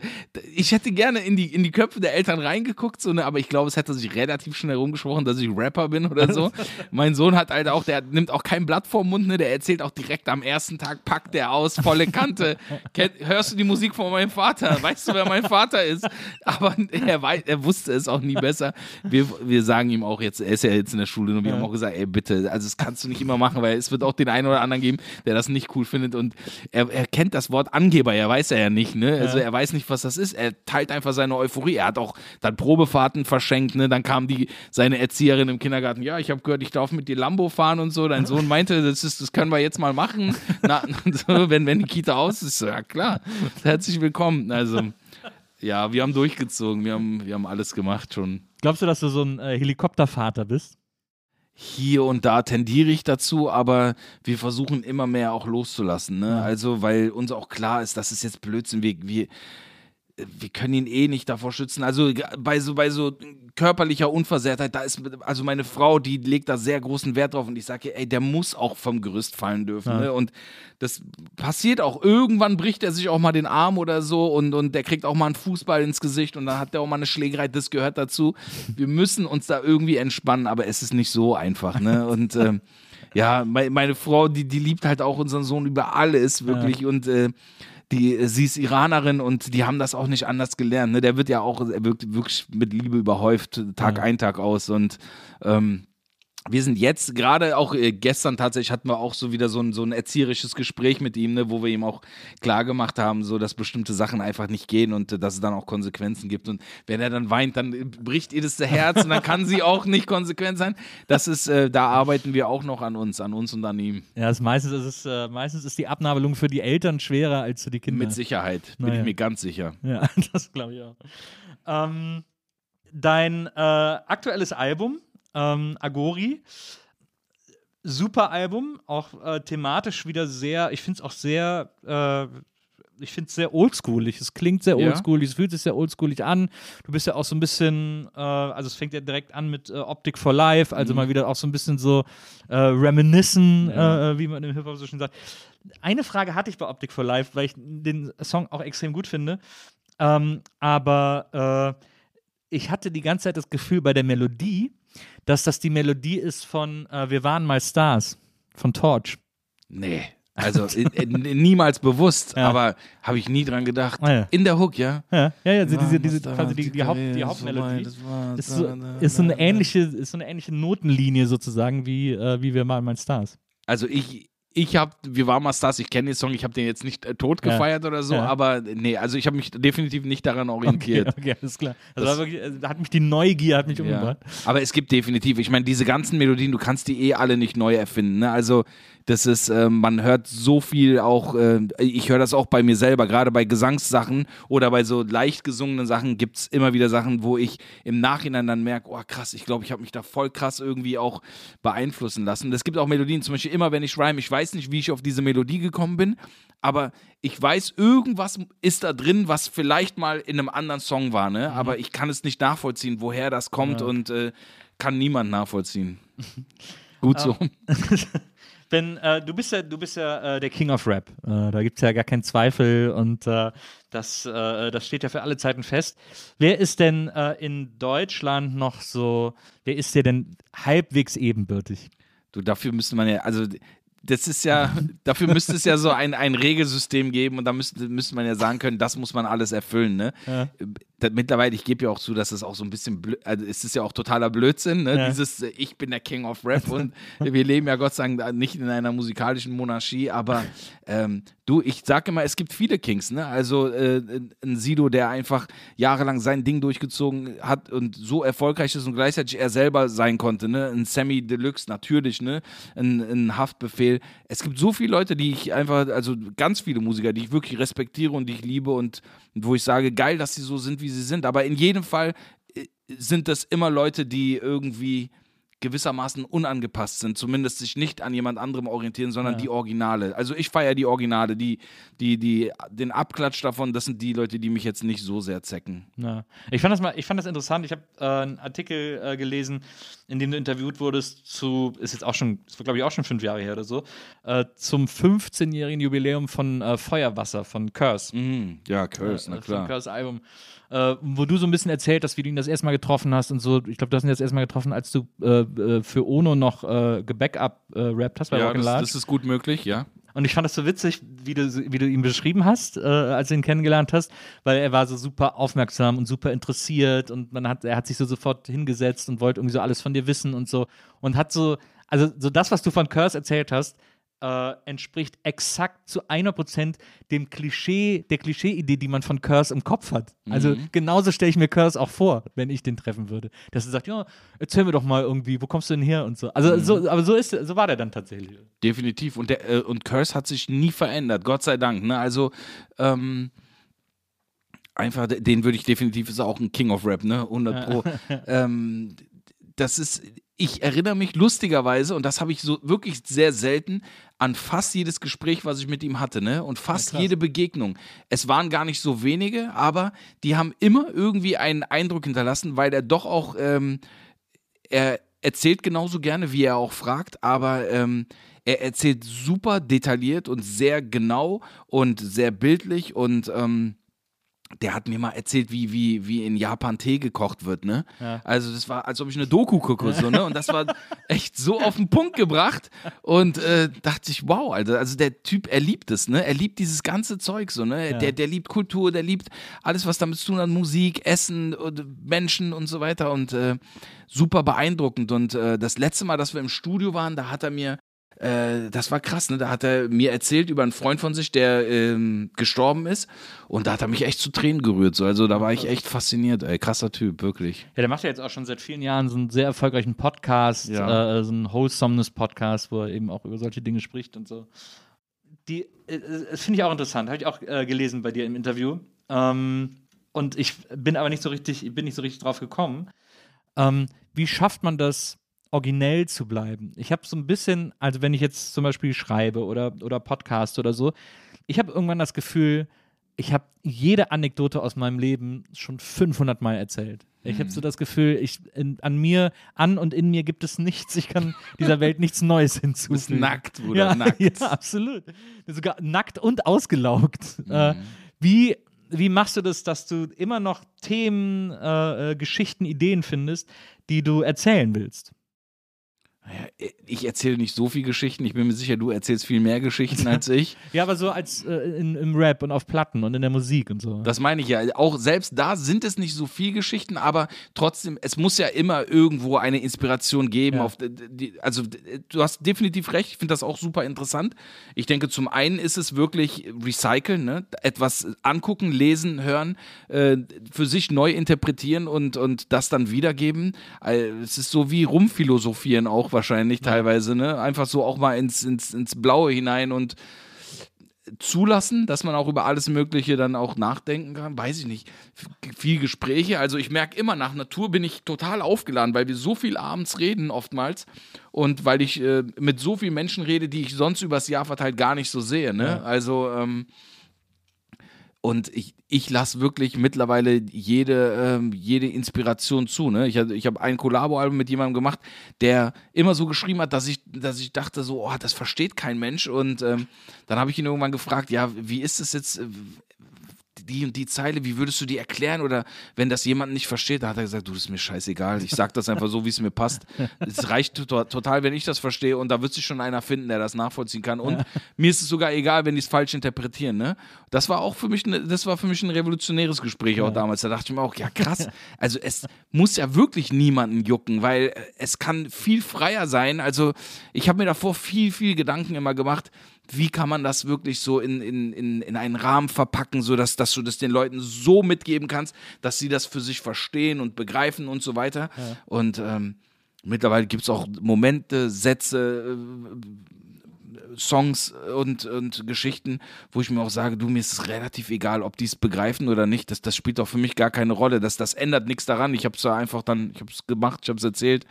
ich hätte gerne in die, in die Köpfe der Eltern reingeguckt, so, ne, aber ich glaube, es hätte sich relativ schnell rumgesprochen, dass ich Rapper bin oder so. mein Sohn hat halt auch, der nimmt auch kein Blatt vorm Mund, ne, der erzählt auch direkt am ersten Tag, packt der aus, volle Kante. hörst du die Musik von meinem Vater? Weißt du, wer mein Vater ist? Aber er, weiß, er wusste es auch nie besser. Wir, wir sagen ihm auch jetzt, er ist ja jetzt in der Schule und wir ja. haben auch gesagt, ey, bitte, also das kannst du nicht immer machen, weil es wird auch den einen oder anderen geben, der das nicht cool findet und er, er kennt das Wort Angeber, er weiß er ja nicht, ne? Also er weiß nicht, was das ist. Er teilt einfach seine Euphorie. Er hat auch dann Probefahrten verschenkt, ne? Dann kam die, seine Erzieherin im Kindergarten, ja, ich habe gehört, ich darf mit dir Lambo fahren und so. Dein Sohn meinte, das, ist, das können wir jetzt mal machen. Na, so, wenn, wenn die Kita aus ist, so, ja klar. Herzlich willkommen. Also, ja, wir haben durchgezogen. Wir haben, wir haben alles gemacht schon. Glaubst du, dass du so ein äh, Helikoptervater bist? hier und da tendiere ich dazu, aber wir versuchen immer mehr auch loszulassen. Ne? Also, weil uns auch klar ist, das ist jetzt Blödsinn. Wir, wir, wir können ihn eh nicht davor schützen. Also bei so, bei so körperlicher Unversehrtheit, da ist, also meine Frau, die legt da sehr großen Wert drauf und ich sage, ey, der muss auch vom Gerüst fallen dürfen. Ja. Ne? Und das passiert auch. Irgendwann bricht er sich auch mal den Arm oder so und, und der kriegt auch mal einen Fußball ins Gesicht und dann hat der auch mal eine Schlägerei, das gehört dazu. Wir müssen uns da irgendwie entspannen, aber es ist nicht so einfach. Ne? Und ähm, ja, meine, Frau, die, die liebt halt auch unseren Sohn über alles, wirklich. Und äh, die, äh, sie ist Iranerin und die haben das auch nicht anders gelernt. Ne? Der wird ja auch er wird wirklich mit Liebe überhäuft, Tag Ja. ein, Tag aus. Und ähm, wir sind jetzt, gerade auch äh, gestern tatsächlich hatten wir auch so wieder so ein, so ein erzieherisches Gespräch mit ihm, ne, wo wir ihm auch klar gemacht haben, so dass bestimmte Sachen einfach nicht gehen und äh, dass es dann auch Konsequenzen gibt. Und wenn er dann weint, dann äh, bricht ihr das Herz und dann kann sie auch nicht konsequent sein. Das ist, äh, da arbeiten wir auch noch an uns, an uns und an ihm. Ja, es meistens ist es, äh, meistens ist die Abnabelung für die Eltern schwerer als für die Kinder. Mit Sicherheit, bin Naja. ich mir ganz sicher. Ja, das glaube ich auch. Ähm, dein äh, aktuelles Album, ähm, Agori, super Album, auch äh, thematisch wieder sehr, ich finde es auch sehr, äh, ich finde es sehr oldschoolig. Es klingt sehr Ja. oldschoolig, es fühlt sich sehr oldschoolig an. Du bist ja auch so ein bisschen, äh, also es fängt ja direkt an mit äh, Optic for Life, also Mhm. mal wieder auch so ein bisschen so äh, reminiscen, Ja. äh, wie man im Hip-Hop so schön sagt. Eine Frage hatte ich bei Optic for Life, weil ich den Song auch extrem gut finde. Ähm, aber äh, ich hatte die ganze Zeit das Gefühl bei der Melodie, dass das die Melodie ist von äh, Wir waren mal Stars, von Torch. Nee. Also niemals bewusst, Ja. aber habe ich nie dran gedacht. Ah, ja. In der Hook, ja. Ja, ja, ja diese, diese, diese, quasi die, die, Haupt, die Hauptmelodie. Ist so, ist, so eine ähnliche, ist so eine ähnliche Notenlinie sozusagen wie, äh, wie Wir mal Stars. Also ich, ich habe, wir waren mal Stars, ich kenne den Song, ich habe den jetzt nicht äh, tot Ja. gefeiert oder so, Ja. aber nee, also ich habe mich definitiv nicht daran orientiert. Okay, okay, alles klar. Also Das- wirklich, also, hat mich die Neugier hat mich Ja. umgebracht. Aber es gibt definitiv, ich meine, diese ganzen Melodien, du kannst die eh alle nicht neu erfinden. Ne? Also das ist, äh, man hört so viel auch, äh, ich höre das auch bei mir selber, gerade bei Gesangssachen oder bei so leicht gesungenen Sachen gibt es immer wieder Sachen, wo ich im Nachhinein dann merke, oh krass, ich glaube, ich habe mich da voll krass irgendwie auch beeinflussen lassen. Es gibt auch Melodien, zum Beispiel immer, wenn ich rhyme, ich weiß nicht, wie ich auf diese Melodie gekommen bin, aber ich weiß, irgendwas ist da drin, was vielleicht mal in einem anderen Song war, ne? aber ich kann es nicht nachvollziehen, woher das kommt Ja. und äh, kann niemand nachvollziehen. Gut so. Denn äh, du bist ja, du bist ja äh, der King of Rap. Äh, da gibt es ja gar keinen Zweifel und äh, das, äh, das steht ja für alle Zeiten fest. Wer ist denn äh, in Deutschland noch so, wer ist dir denn halbwegs ebenbürtig? Du, dafür müsste man ja, also das ist ja, dafür müsste es ja so ein, ein Regelsystem geben und da müsste, müsste man ja sagen können, das muss man alles erfüllen, ne? Ja. Mittlerweile, ich gebe ja auch zu, dass es auch so ein bisschen, also es ist ja auch totaler Blödsinn, ne? Ja. Dieses, äh, ich bin der King of Rap und wir leben ja Gott sei Dank da nicht in einer musikalischen Monarchie, aber ähm, du, ich sage immer, es gibt viele Kings, ne? Also äh, ein Sido, der einfach jahrelang sein Ding durchgezogen hat und so erfolgreich ist und gleichzeitig er selber sein konnte, ne? Ein Sammy Deluxe natürlich, ne? Ein, ein Haftbefehl. Es gibt so viele Leute, die ich einfach, also ganz viele Musiker, die ich wirklich respektiere und die ich liebe und, und wo ich sage, geil, dass sie so sind, wie sie sind. Aber in jedem Fall äh, sind das immer Leute, die irgendwie gewissermaßen unangepasst sind, zumindest sich nicht an jemand anderem orientieren, sondern Ja. die Originale. Also ich feiere die Originale, die, die, die, den Abklatsch davon, das sind die Leute, die mich jetzt nicht so sehr zecken. Ja. Ich fand das mal, ich fand das interessant. Ich habe äh, einen Artikel äh, gelesen, in dem du interviewt wurdest zu, ist jetzt auch schon, glaube ich auch schon fünf Jahre her oder so, äh, zum 15-jährigen Jubiläum von äh, Feuerwasser von Curse. Mhm. Ja, Curse, äh, na klar. Curse-Album. Äh, wo du so ein bisschen erzählt hast, wie du ihn das erste Mal getroffen hast und so. Ich glaube, du hast ihn das erste Mal getroffen, als du äh, äh, für Ono noch äh, gebackup-rappt hast bei Ja, Rock and das, das ist gut möglich, ja. Und ich fand das so witzig, wie du, wie du ihn beschrieben hast, äh, als du ihn kennengelernt hast, weil er war so super aufmerksam und super interessiert und man hat, er hat sich so sofort hingesetzt und wollte irgendwie so alles von dir wissen und so. Und hat so, also so das, was du von Curse erzählt hast, äh, entspricht exakt zu 100% dem Klischee, der Klischee-Idee, die man von Curse im Kopf hat. Also Mhm. genauso stelle ich mir Curse auch vor, wenn ich den treffen würde. Dass er sagt, ja, erzähl mir doch mal irgendwie, wo kommst du denn her und so. Also Mhm. so, aber so ist, so war der dann tatsächlich. Definitiv. Und, der, äh, und Curse hat sich nie verändert, Gott sei Dank. Ne? Also, ähm, einfach, den würde ich definitiv, ist auch ein King of Rap, ne? 100 Pro. ähm, das ist, ich erinnere mich lustigerweise, und das habe ich so wirklich sehr selten, an fast jedes Gespräch, was ich mit ihm hatte, ne? Und fast krass. jede Begegnung. Es waren gar nicht so wenige, aber die haben immer irgendwie einen Eindruck hinterlassen, weil er doch auch, ähm, er erzählt genauso gerne, wie er auch fragt, aber ähm, er erzählt super detailliert und sehr genau und sehr bildlich und ähm, der hat mir mal erzählt, wie, wie, wie in Japan Tee gekocht wird, ne? Ja. Also das war, als ob ich eine Doku gucke, so, ne? Und das war echt so auf den Punkt gebracht und äh, dachte ich, wow, Alter, also der Typ, er liebt es, ne? Er liebt dieses ganze Zeug, so, ne? Ja. Der, der liebt Kultur, der liebt alles, was damit zu tun hat, Musik, Essen, und Menschen und so weiter und äh, super beeindruckend. Und äh, das letzte Mal, dass wir im Studio waren, da hat er mir äh, das war krass, ne? Da hat er mir erzählt über einen Freund von sich, der ähm, gestorben ist. Und da hat er mich echt zu Tränen gerührt. So. Also da war ich echt fasziniert, ey. Krasser Typ, wirklich. Ja, der macht ja jetzt auch schon seit vielen Jahren so einen sehr erfolgreichen Podcast, Ja. äh, so einen Wholesomeness-Podcast, wo er eben auch über solche Dinge spricht und so. Die, äh, das finde ich auch interessant, habe ich auch äh, gelesen bei dir im Interview. Ähm, und ich bin aber nicht so richtig, bin nicht so richtig drauf gekommen. Ähm, wie schafft man das, originell zu bleiben? Ich habe so ein bisschen, also wenn ich jetzt zum Beispiel schreibe oder, oder Podcast oder so, ich habe irgendwann das Gefühl, ich habe jede Anekdote aus meinem Leben schon 500 Mal erzählt. Ich habe so das Gefühl, ich, in, an mir, an und in mir gibt es nichts. Ich kann dieser Welt nichts Neues Du bist hinzufügen. nackt, Bruder, ja, nackt. Ja, absolut. Sogar nackt und ausgelaugt. Mhm. Äh, wie, wie machst du das, dass du immer noch Themen, äh, äh, Geschichten, Ideen findest, die du erzählen willst? Ja, ich erzähle nicht so viel Geschichten. Ich bin mir sicher, du erzählst viel mehr Geschichten als ich. Ja, aber so als äh, in, im Rap und auf Platten und in der Musik und so. Das meine ich ja. Auch selbst da sind es nicht so viel Geschichten, aber trotzdem, es muss ja immer irgendwo eine Inspiration geben. Ja. Auf die- die, also du hast definitiv recht. Ich finde das auch super interessant. Ich denke, zum einen ist es wirklich recyceln, ne? etwas angucken, lesen, hören, äh, für sich neu interpretieren und, und das dann wiedergeben. Äh, Es ist so wie rumphilosophieren auch wahrscheinlich teilweise. Ne? Einfach so auch mal ins, ins, ins Blaue hinein und zulassen, dass man auch über alles Mögliche dann auch nachdenken kann, weiß ich nicht. Viel Gespräche, also ich merke immer, nach Natur bin ich total aufgeladen, weil wir so viel abends reden oftmals und weil ich äh, mit so vielen Menschen rede, die ich sonst übers Jahr verteilt gar nicht so sehe, ne? Ja. Also, ähm, und ich, ich lasse wirklich mittlerweile jede, ähm, jede Inspiration zu. Ne? Ich, ich habe ein Collabo-Album mit jemandem gemacht, der immer so geschrieben hat, dass ich, dass ich dachte, so, oh, das versteht kein Mensch. Und ähm, dann habe ich ihn irgendwann gefragt, ja, wie ist es jetzt, die und die Zeile, wie würdest du die erklären? Oder wenn das jemand nicht versteht, da hat er gesagt, du, das ist mir scheißegal. Ich sag das einfach so, wie es mir passt. Es reicht to total, wenn ich das verstehe und da wird sich schon einer finden, der das nachvollziehen kann. Und mir ist es sogar egal, wenn die es falsch interpretieren. Ne? Das war auch für mich, ne, das war für mich ein revolutionäres Gespräch auch damals. Da dachte ich mir auch, ja krass. Also es muss ja wirklich niemanden jucken, weil äh, es kann viel freier sein. Also ich habe mir davor viel, viel Gedanken immer gemacht, wie kann man das wirklich so in, in, in, in einen Rahmen verpacken, sodass dass du das den Leuten so mitgeben kannst, dass sie das für sich verstehen und begreifen und so weiter. Und ähm, mittlerweile gibt es auch Momente, Sätze, äh, Songs und, und Geschichten, wo ich mir auch sage, du, mir ist es relativ egal, ob die es begreifen oder nicht. Das, das spielt auch für mich gar keine Rolle. Das, das ändert nichts daran. Ich habe es einfach dann, ich habe es gemacht, ich habe es erzählt.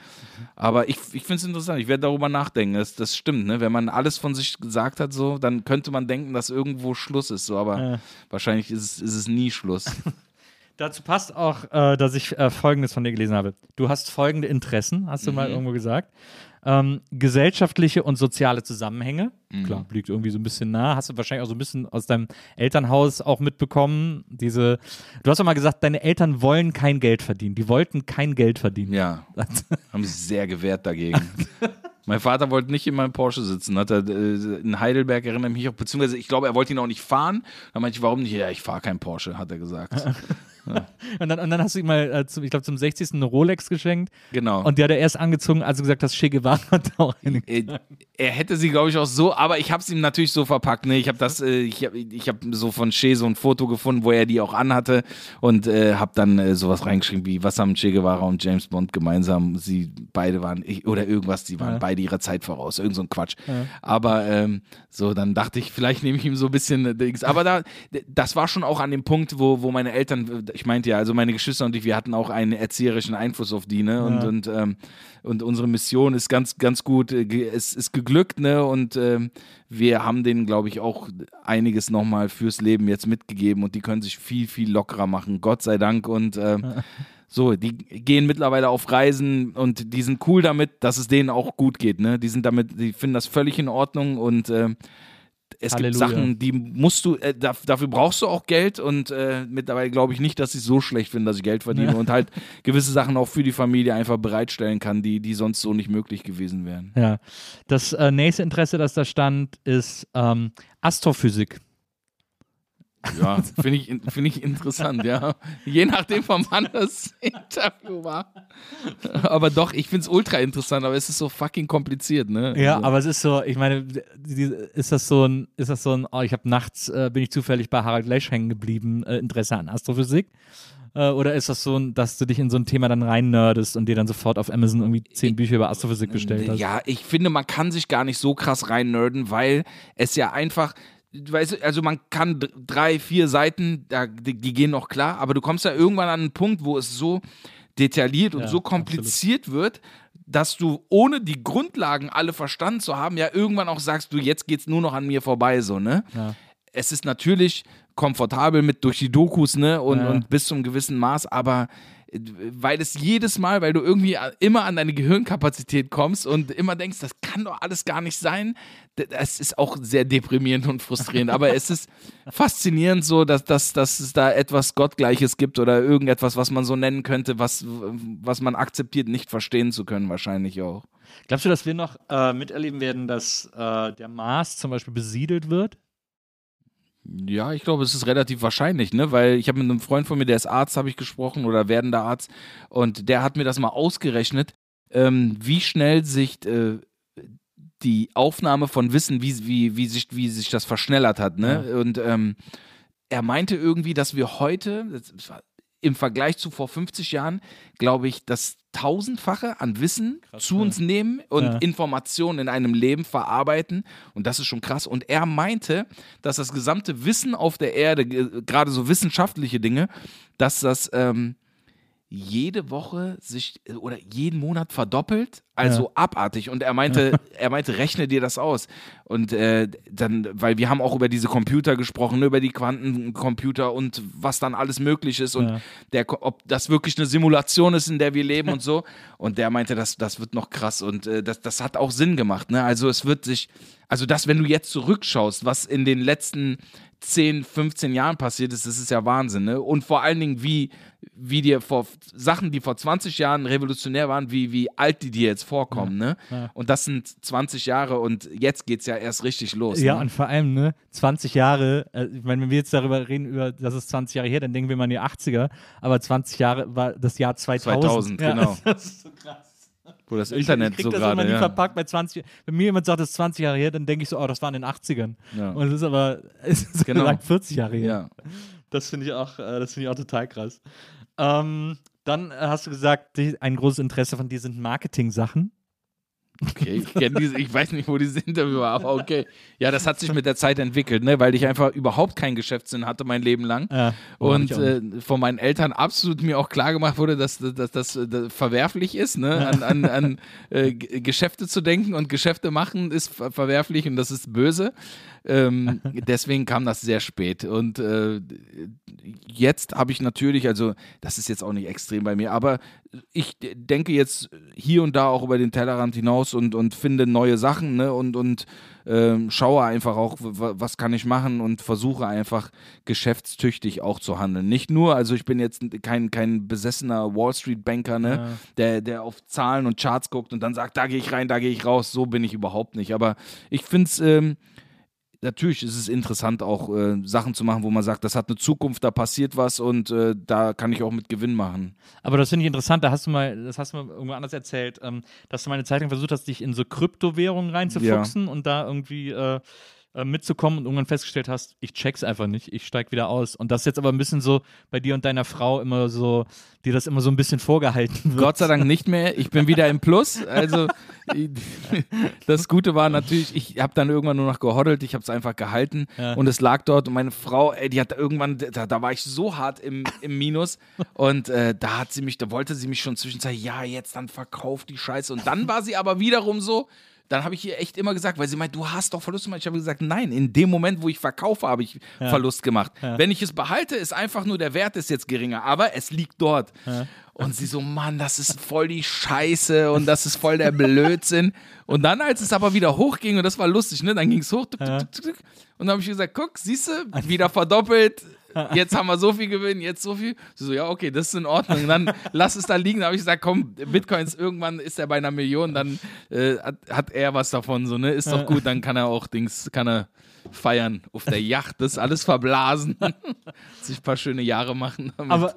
Aber ich, ich finde es interessant. Ich werde darüber nachdenken. Das, das stimmt, ne? Wenn man alles von sich gesagt hat, so, dann könnte man denken, dass irgendwo Schluss ist. So, aber Ja. wahrscheinlich ist es, ist es nie Schluss. Dazu passt auch, äh, dass ich äh, Folgendes von dir gelesen habe. Du hast folgende Interessen, hast du mal Mhm. irgendwo gesagt. Ähm, gesellschaftliche und soziale Zusammenhänge. Mhm. Klar, liegt irgendwie so ein bisschen nah. Hast du wahrscheinlich auch so ein bisschen aus deinem Elternhaus auch mitbekommen. Diese, du hast doch mal gesagt, deine Eltern wollen kein Geld verdienen. Die wollten kein Geld verdienen. Ja, haben sich sehr gewehrt dagegen. mein Vater wollte nicht in meinem Porsche sitzen. Hat er äh, in Heidelberg erinnere ich mich auch, beziehungsweise ich glaube, er wollte ihn auch nicht fahren. Dann meinte ich, warum nicht? Ja, ich fahre kein Porsche, hat er gesagt. und, dann, und dann hast du ihm mal, äh, zum, ich glaube, zum 60. eine Rolex geschenkt. Genau. Und die hat er erst angezogen, als du gesagt hast, Che Guevara hat auch eine. Äh, er hätte sie, glaube ich, auch so, aber ich habe es ihm natürlich so verpackt. Ne? Ich habe das, äh, ich habe ich hab so von Che so ein Foto gefunden, wo er die auch anhatte und äh, habe dann äh, sowas reingeschrieben wie, was haben Che Guevara und James Bond gemeinsam? Sie beide waren, ich, oder irgendwas, die waren Ja. beide ihrer Zeit voraus, irgend so ein Quatsch. Ja. Aber ähm, so, dann dachte ich, vielleicht nehme ich ihm so ein bisschen äh, Dings. Aber da, das war schon auch an dem Punkt, wo, wo meine Eltern, ich meinte ja, also meine Geschwister und ich, wir hatten auch einen erzieherischen Einfluss auf die, ne? Und, Ja. und, ähm, und unsere Mission ist ganz, ganz gut, äh, es ist geglückt, ne? Und ähm, wir haben denen, glaube ich, auch einiges nochmal fürs Leben jetzt mitgegeben und die können sich viel, viel lockerer machen. Gott sei Dank. Und ähm, so, die gehen mittlerweile auf Reisen und die sind cool damit, dass es denen auch gut geht, ne? Die sind damit, die finden das völlig in Ordnung und ähm, es gibt Halleluja. Sachen, die musst du, äh, da, dafür brauchst du auch Geld und äh, mittlerweile glaube ich nicht, dass ich so schlecht finde, dass ich Geld verdiene Ja. und halt gewisse Sachen auch für die Familie einfach bereitstellen kann, die, die sonst so nicht möglich gewesen wären. Ja. Das äh, nächste Interesse, das da stand, ist ähm, Astrophysik. Ja, finde ich, finde ich interessant, ja. Je nachdem, von wann das Interview war. Aber doch, ich finde es ultra interessant, aber es ist so fucking kompliziert, ne? Ja, Also, aber es ist so, ich meine, ist das so ein, ist das so ein, oh, ich habe nachts, äh, bin ich zufällig bei Harald Lesch hängen geblieben, äh, Interesse an Astrophysik? Äh, oder ist das so, dass du dich in so ein Thema dann rein nerdest und dir dann sofort auf Amazon irgendwie zehn Bücher über Astrophysik bestellt hast? Ja, ich finde, man kann sich gar nicht so krass rein nerden, weil es ja einfach. Weißt du, also man kann drei, vier Seiten, da, die, die gehen noch klar, aber du kommst ja irgendwann an einen Punkt, wo es so detailliert und Ja, so kompliziert wird, dass du ohne die Grundlagen alle verstanden zu haben, ja irgendwann auch sagst, du, jetzt geht's nur noch an mir vorbei, so, ne? Ja. es ist natürlich komfortabel mit durch die Dokus, ne? Und, Ja. und bis zum gewissen Maß, aber weil es jedes Mal, weil du irgendwie immer an deine Gehirnkapazität kommst und immer denkst, das kann doch alles gar nicht sein, das ist auch sehr deprimierend und frustrierend. aber es ist faszinierend so, dass, dass, dass es da etwas Gottgleiches gibt oder irgendetwas, was man so nennen könnte, was, was man akzeptiert, nicht verstehen zu können, wahrscheinlich auch. Glaubst du, dass wir noch äh, miterleben werden, dass äh, der Mars zum Beispiel besiedelt wird? Ja, ich glaube, es ist relativ wahrscheinlich, ne? Weil ich habe mit einem Freund von mir, der ist Arzt, habe ich gesprochen oder werdender Arzt, und der hat mir das mal ausgerechnet, ähm, wie schnell sich äh, die Aufnahme von Wissen, wie, wie, wie, sich, wie sich das verschnellert hat, ne? Und ähm, er meinte irgendwie, dass wir heute, im Vergleich zu vor 50 Jahren, glaube ich, das tausendfache an Wissen zu ja. uns nehmen und Ja. Informationen in einem Leben verarbeiten. Und das ist schon krass. Und er meinte, dass das gesamte Wissen auf der Erde, ge- gerade so wissenschaftliche Dinge, dass das ähm, jede Woche sich äh, oder jeden Monat verdoppelt, also abartig. Und er meinte, er meinte, rechne dir das aus. Und äh, dann, weil wir haben auch über diese Computer gesprochen, ne, über die Quantencomputer und was dann alles möglich ist und Ja. der, ob das wirklich eine Simulation ist, in der wir leben und so. Und der meinte, das, das wird noch krass und äh, das, das hat auch Sinn gemacht. Ne? Also es wird sich, also das, wenn du jetzt zurückschaust, was in den letzten 10, 15 Jahren passiert ist, das ist ja Wahnsinn. Ne? Und vor allen Dingen, wie, wie dir vor Sachen, die vor 20 Jahren revolutionär waren, wie, wie alt die dir jetzt vorkommen. Ne? ja. Und das sind 20 Jahre und jetzt geht es ja erst richtig los. Ja, ne? und vor allem, ne, 20 Jahre, äh, ich meine, wenn wir jetzt darüber reden, über, das ist 20 Jahre her, dann denken wir mal an die 80er, aber 20 Jahre war das Jahr 2000. 2000, ja, genau. Das ist so krass. Wo das Internet ich krieg so das immer gerade. nie Ja. verpackt bei 20. Wenn mir jemand sagt, das ist 20 Jahre her, dann denke ich so, oh, das war in den 80ern. Ja. Und es ist aber, es ist Genau. gesagt 40 Jahre her. ja. Das finde ich auch, äh, das finde ich auch total krass. Ähm, dann äh, hast du gesagt, die, ein großes Interesse von dir sind Marketing-Sachen. Okay, ich diese, ich weiß nicht, wo Interview war, aber okay. Ja, das hat sich mit der Zeit entwickelt, ne, weil ich einfach überhaupt keinen Geschäftssinn hatte mein Leben lang. Ja, und äh, von meinen Eltern absolut mir auch klar gemacht wurde, dass, dass, das verwerflich ist, ne? an, an, an äh, Geschäfte zu denken und Geschäfte machen ist ver verwerflich und das ist böse. Ähm, deswegen kam das sehr spät. Und äh, jetzt habe ich natürlich, also das ist jetzt auch nicht extrem bei mir, aber ich denke jetzt hier und da auch über den Tellerrand hinaus und, und finde neue Sachen ne? und, und ähm, schaue einfach auch, was kann ich machen und versuche einfach geschäftstüchtig auch zu handeln. Nicht nur, also ich bin jetzt kein, kein besessener Wall Street Banker, ne? Ja. der, der auf Zahlen und Charts guckt und dann sagt, da gehe ich rein, da gehe ich raus. So bin ich überhaupt nicht. Aber ich finde es, ähm, natürlich ist es interessant, auch äh, Sachen zu machen, wo man sagt, das hat eine Zukunft, da passiert was und äh, da kann ich auch mit Gewinn machen. Aber das finde ich interessant, da hast du mal, das hast du mal irgendwo anders erzählt, ähm, dass du mal eine Zeit lang versucht hast, dich in so Kryptowährungen reinzufuchsen und da irgendwie äh, äh, mitzukommen und irgendwann festgestellt hast, ich check's einfach nicht, ich steig wieder aus. Und das ist jetzt aber ein bisschen so bei dir und deiner Frau immer so, dir das immer so ein bisschen vorgehalten wird. Gott sei Dank nicht mehr. Ich bin wieder im Plus. Also das Gute war natürlich, ich habe dann irgendwann nur noch gehoddelt, ich habe es einfach gehalten Ja. und es lag dort und meine Frau, ey, die hat irgendwann, da, da war ich so hart im, im Minus und äh, da hat sie mich, da wollte sie mich schon zwischenzeitlich, ja, jetzt dann verkauf die Scheiße und dann war sie aber wiederum so, dann habe ich ihr echt immer gesagt, weil sie meint, du hast doch Verlust gemacht. Ich habe gesagt, nein, in dem Moment, wo ich verkaufe, habe ich Verlust gemacht. Wenn ich es behalte, ist einfach nur der Wert ist jetzt geringer, aber es liegt dort. Und sie so, Mann, das ist voll die Scheiße und das ist voll der Blödsinn. Und dann, als es aber wieder hochging, und das war lustig, ne, dann ging es hoch, tuk, tuk, tuk. und dann habe ich gesagt, guck, siehst du, wieder verdoppelt, jetzt haben wir so viel Gewinn, jetzt so viel. Sie so, ja, okay, das ist in Ordnung. Dann lass es da liegen. Da habe ich gesagt, komm, Bitcoins, irgendwann ist er bei einer Million, dann äh, hat, hat er was davon, so, ne, ist doch gut, dann kann er auch Dings, kann er feiern auf der Yacht, das alles verblasen, sich ein paar schöne Jahre machen. Damit. Aber,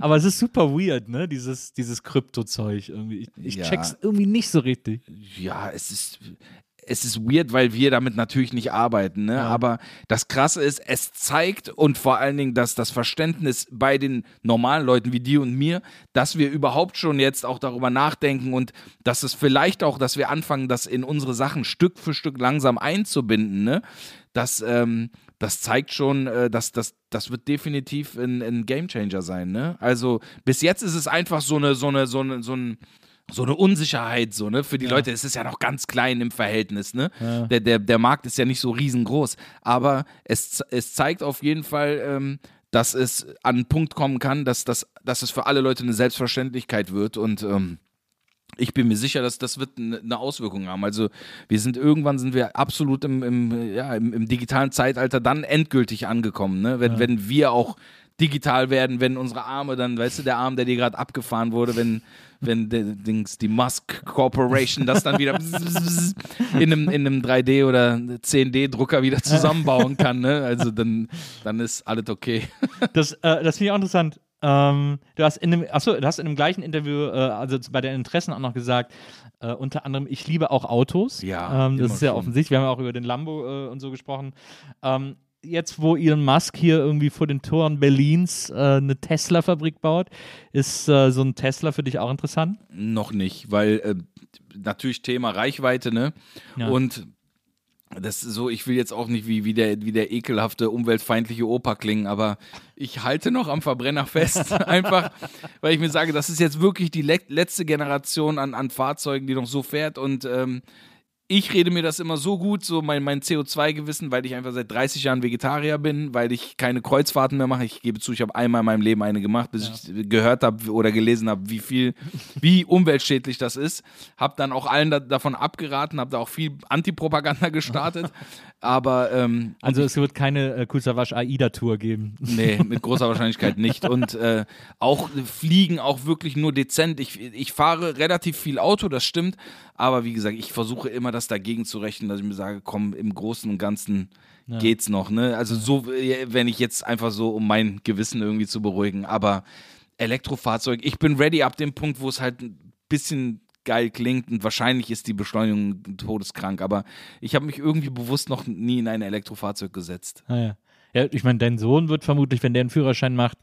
aber es ist super weird, ne? Dieses, dieses Krypto-Zeug irgendwie. Ich, ich Ja. check's irgendwie nicht so richtig. ja, es ist. Es ist weird, weil wir damit natürlich nicht arbeiten, ne? Aber das Krasse ist, es zeigt und vor allen Dingen, dass das Verständnis bei den normalen Leuten wie dir und mir, dass wir überhaupt schon jetzt auch darüber nachdenken und dass es vielleicht auch, dass wir anfangen, das in unsere Sachen Stück für Stück langsam einzubinden, ne? Das, ähm, das zeigt schon, äh, dass das, das wird definitiv ein, ein Gamechanger sein, ne? Also bis jetzt ist es einfach so eine, so eine, so eine, so ein so eine Unsicherheit, so, ne? Für die Leute ist es ja noch ganz klein im Verhältnis, ne? Der, der, der Markt ist ja nicht so riesengroß. Aber es, es zeigt auf jeden Fall, ähm, dass es an einen Punkt kommen kann, dass, dass, dass es für alle Leute eine Selbstverständlichkeit wird und ähm, ich bin mir sicher, dass das wird eine Auswirkung haben. Also wir sind irgendwann sind wir absolut im, im, ja, im, im digitalen Zeitalter dann endgültig angekommen, ne? Wenn, wenn wir auch digital werden, wenn unsere Arme dann, weißt du, der Arm, der dir gerade abgefahren wurde, wenn, wenn der, Dings, die Musk Corporation das dann wieder in einem, in einem 3D oder 10D-Drucker wieder zusammenbauen kann, ne? Also dann, dann ist alles okay. Das, äh, das finde ich auch interessant. Ähm, du hast in dem, achso, du hast in dem gleichen Interview, äh, also bei den Interessen auch noch gesagt, äh, unter anderem, ich liebe auch Autos. Ja, ähm, das ist ja schon. offensichtlich. Wir haben ja auch über den Lambo äh, und so gesprochen. Ähm, jetzt, wo Elon Musk hier irgendwie vor den Toren Berlins äh, eine Tesla-Fabrik baut, ist äh, so ein Tesla für dich auch interessant? Noch nicht, weil äh, natürlich Thema Reichweite, ne? Ja. Und das ist so, ich will jetzt auch nicht wie, wie, der, wie der ekelhafte, umweltfeindliche Opa klingen, aber ich halte noch am Verbrenner fest. Einfach, weil ich mir sage, das ist jetzt wirklich die le letzte Generation an, an Fahrzeugen, die noch so fährt und ähm, ich rede mir das immer so gut, so mein, mein CO2-Gewissen, weil ich einfach seit 30 Jahren Vegetarier bin, weil ich keine Kreuzfahrten mehr mache. Ich gebe zu, ich habe einmal in meinem Leben eine gemacht, bis ich gehört habe oder gelesen habe, wie viel, wie umweltschädlich das ist. Habe dann auch allen da, davon abgeraten, habe da auch viel Antipropaganda gestartet. Aber ähm, Also es wird keine äh, Kusawasch AIDA-Tour geben. Nee, mit großer Wahrscheinlichkeit nicht. Und äh, auch Fliegen auch wirklich nur dezent. Ich, ich fahre relativ viel Auto, das stimmt. Aber wie gesagt, ich versuche immer das dagegen zu rechnen, dass ich mir sage, komm, im Großen und Ganzen geht's noch. Ne? Also so, äh, wenn ich jetzt einfach so, um mein Gewissen irgendwie zu beruhigen. Aber Elektrofahrzeug, ich bin ready ab dem Punkt, wo es halt ein bisschen geil klingt und wahrscheinlich ist die Beschleunigung todeskrank, aber ich habe mich irgendwie bewusst noch nie in ein Elektrofahrzeug gesetzt. Ah, ja. ja, ich meine, dein Sohn wird vermutlich, wenn der einen Führerschein macht,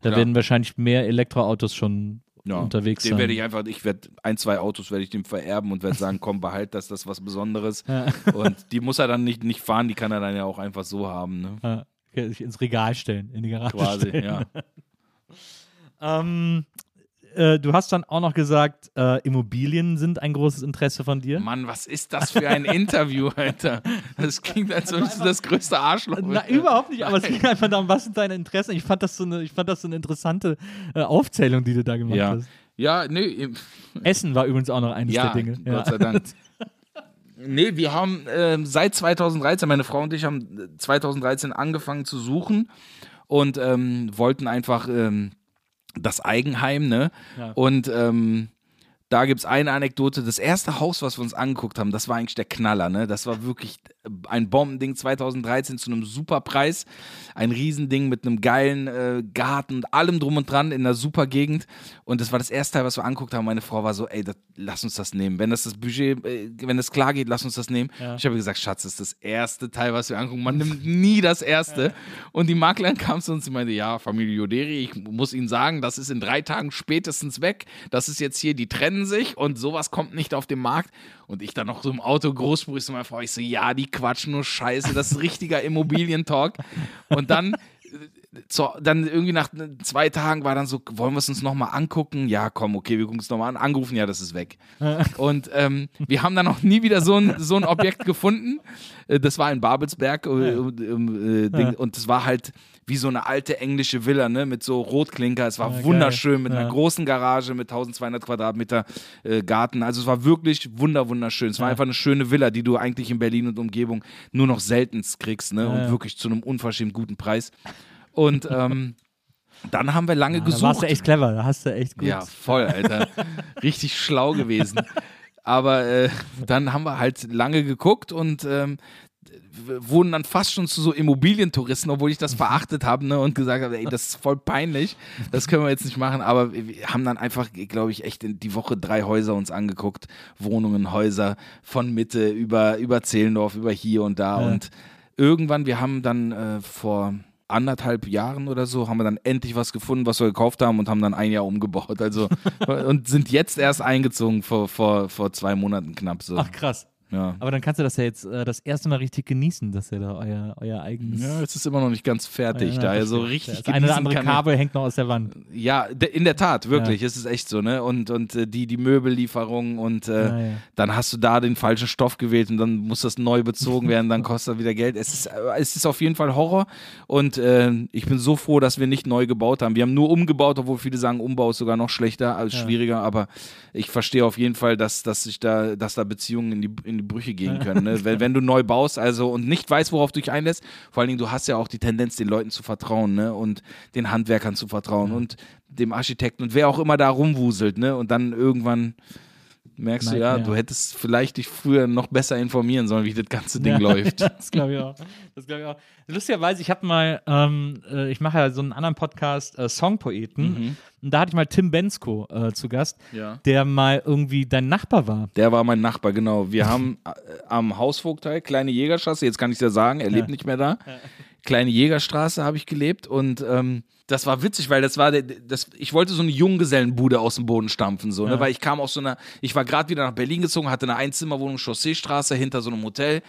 da Klar. werden wahrscheinlich mehr Elektroautos schon ja, unterwegs den sein. werde ich einfach, ich werde ein, zwei Autos werde ich dem vererben und werde sagen, komm, behalt das, das ist was Besonderes. Und die muss er dann nicht, nicht fahren, die kann er dann ja auch einfach so haben, ne? Ja, ins Regal stellen, in die Garage Quasi, stellen. ja. Ähm, äh, du hast dann auch noch gesagt, äh, Immobilien sind ein großes Interesse von dir. Mann, was ist das für ein Interview, Alter? Das klingt, als würdest du das größte Arschloch Na, bist. überhaupt nicht, aber es ging einfach darum, was sind deine Interessen? Ich fand das so eine, ich fand das so eine interessante äh, Aufzählung, die du da gemacht Ja. hast. Ja, nee, Essen war übrigens auch noch eines ja, der Dinge. Gott sei Dank. Nee, wir haben ähm, seit 2013, meine Frau und ich haben äh, 2013 angefangen zu suchen und ähm, wollten einfach ähm, das Eigenheim, ne? Ja. Und ähm, da gibt es eine Anekdote. Das erste Haus, was wir uns angeguckt haben, das war eigentlich der Knaller, ne? Das war wirklich ein Bombending 2013 zu einem super Preis. Ein Riesending mit einem geilen äh, Garten und allem drum und dran in einer super Gegend. Und das war das erste Teil, was wir angeguckt haben. Meine Frau war so, ey, das, lass uns das nehmen. Wenn das das Budget, äh, wenn das klar geht, lass uns das nehmen. Ja. Ich habe gesagt, Schatz, das ist das erste Teil, was wir angucken. Man nimmt nie das erste. Und die Maklerin kam zu uns und meinte, ja, Familie Joderi, ich muss Ihnen sagen, das ist in drei Tagen spätestens weg. Das ist jetzt hier, die trennen sich und sowas kommt nicht auf den Markt. Und ich dann noch so im Auto zu meiner Frau, ich so, ja, die quatschen nur Scheiße, das ist richtiger Immobilientalk. Und dann so, dann irgendwie nach zwei Tagen war dann so, wollen wir es uns nochmal angucken? Ja, komm, okay, wir gucken es nochmal an. Angerufen, ja, das ist weg. Und ähm, wir haben dann noch nie wieder so ein, so ein Objekt gefunden. Äh, Das war in Babelsberg äh, äh, Ding, und das war halt wie so eine alte englische Villa, ne, mit so Rotklinker. Es war Ja, geil. wunderschön, mit Ja. einer großen Garage, mit 1200 Quadratmeter äh, Garten. Also es war wirklich wunder, wunderschön. Es war Ja. einfach eine schöne Villa, die du eigentlich in Berlin und Umgebung nur noch selten kriegst, ne, und ja. wirklich zu einem unverschämt guten Preis. Und ähm, dann haben wir lange Da warst du gesucht. echt clever, da hast du echt gut. Ja, voll, Alter. Richtig schlau gewesen. Aber äh, dann haben wir halt lange geguckt und ähm, wurden dann fast schon zu so Immobilientouristen, obwohl ich das verachtet habe ne, und gesagt habe, ey, das ist voll peinlich, das können wir jetzt nicht machen. Aber wir haben dann einfach, glaube ich, echt in die Woche drei Häuser uns angeguckt, Wohnungen, Häuser von Mitte über, über Zehlendorf, über hier und da. Ja. Und irgendwann, wir haben dann äh, vor anderthalb Jahren oder so, haben wir dann endlich was gefunden, was wir gekauft haben und haben dann ein Jahr umgebaut. Also und sind jetzt erst eingezogen vor, vor, vor zwei Monaten knapp so. Ach krass. Ja. Aber dann kannst du das ja jetzt äh, das erste Mal richtig genießen, dass ihr da euer, euer eigenes. ja, es ist immer noch nicht ganz fertig, Ja, da er so verstehe. richtig Das eine oder andere. Kabel hängt noch aus der Wand. Ja, in der Tat, wirklich, es ist echt so, ne? Und, und äh, die, die Möbellieferung und äh, Ja, ja. dann hast du da den falschen Stoff gewählt und dann muss das neu bezogen werden, dann kostet das wieder Geld. Es ist, äh, es ist auf jeden Fall Horror und äh, ich bin so froh, dass wir nicht neu gebaut haben. Wir haben nur umgebaut, obwohl viele sagen, Umbau ist sogar noch schlechter, als Ja. schwieriger, aber ich verstehe auf jeden Fall, dass, dass sich da, dass da Beziehungen in die, in die Brüche gehen können. Ne? wenn, wenn du neu baust, also und nicht weißt, worauf du dich einlässt, vor allen Dingen, du hast ja auch die Tendenz, den Leuten zu vertrauen, ne? Und den Handwerkern zu vertrauen und dem Architekten und wer auch immer da rumwuselt, ne? Und dann irgendwann merkst du, ja, du hättest vielleicht dich früher noch besser informieren sollen, wie das ganze Ding läuft. das glaube ich auch. Das glaube ich auch. Lustigerweise, ich habe mal, ähm, äh, ich mache ja so einen anderen Podcast, äh, Songpoeten, und da hatte ich mal Tim Bensko äh, zu Gast, Ja. der mal irgendwie dein Nachbar war. Der war mein Nachbar, genau. Wir haben äh, am Hausvogtteil, kleine Jägerstraße, jetzt kann ich ja sagen, er lebt nicht mehr da. Kleine Jägerstraße habe ich gelebt und ähm, das war witzig, weil das war der, das, ich wollte so eine Junggesellenbude aus dem Boden stampfen, so, ne? Ja. weil ich kam aus so einer, ich war gerade wieder nach Berlin gezogen, hatte eine Einzimmerwohnung, Chausseestraße hinter so einem Hotel,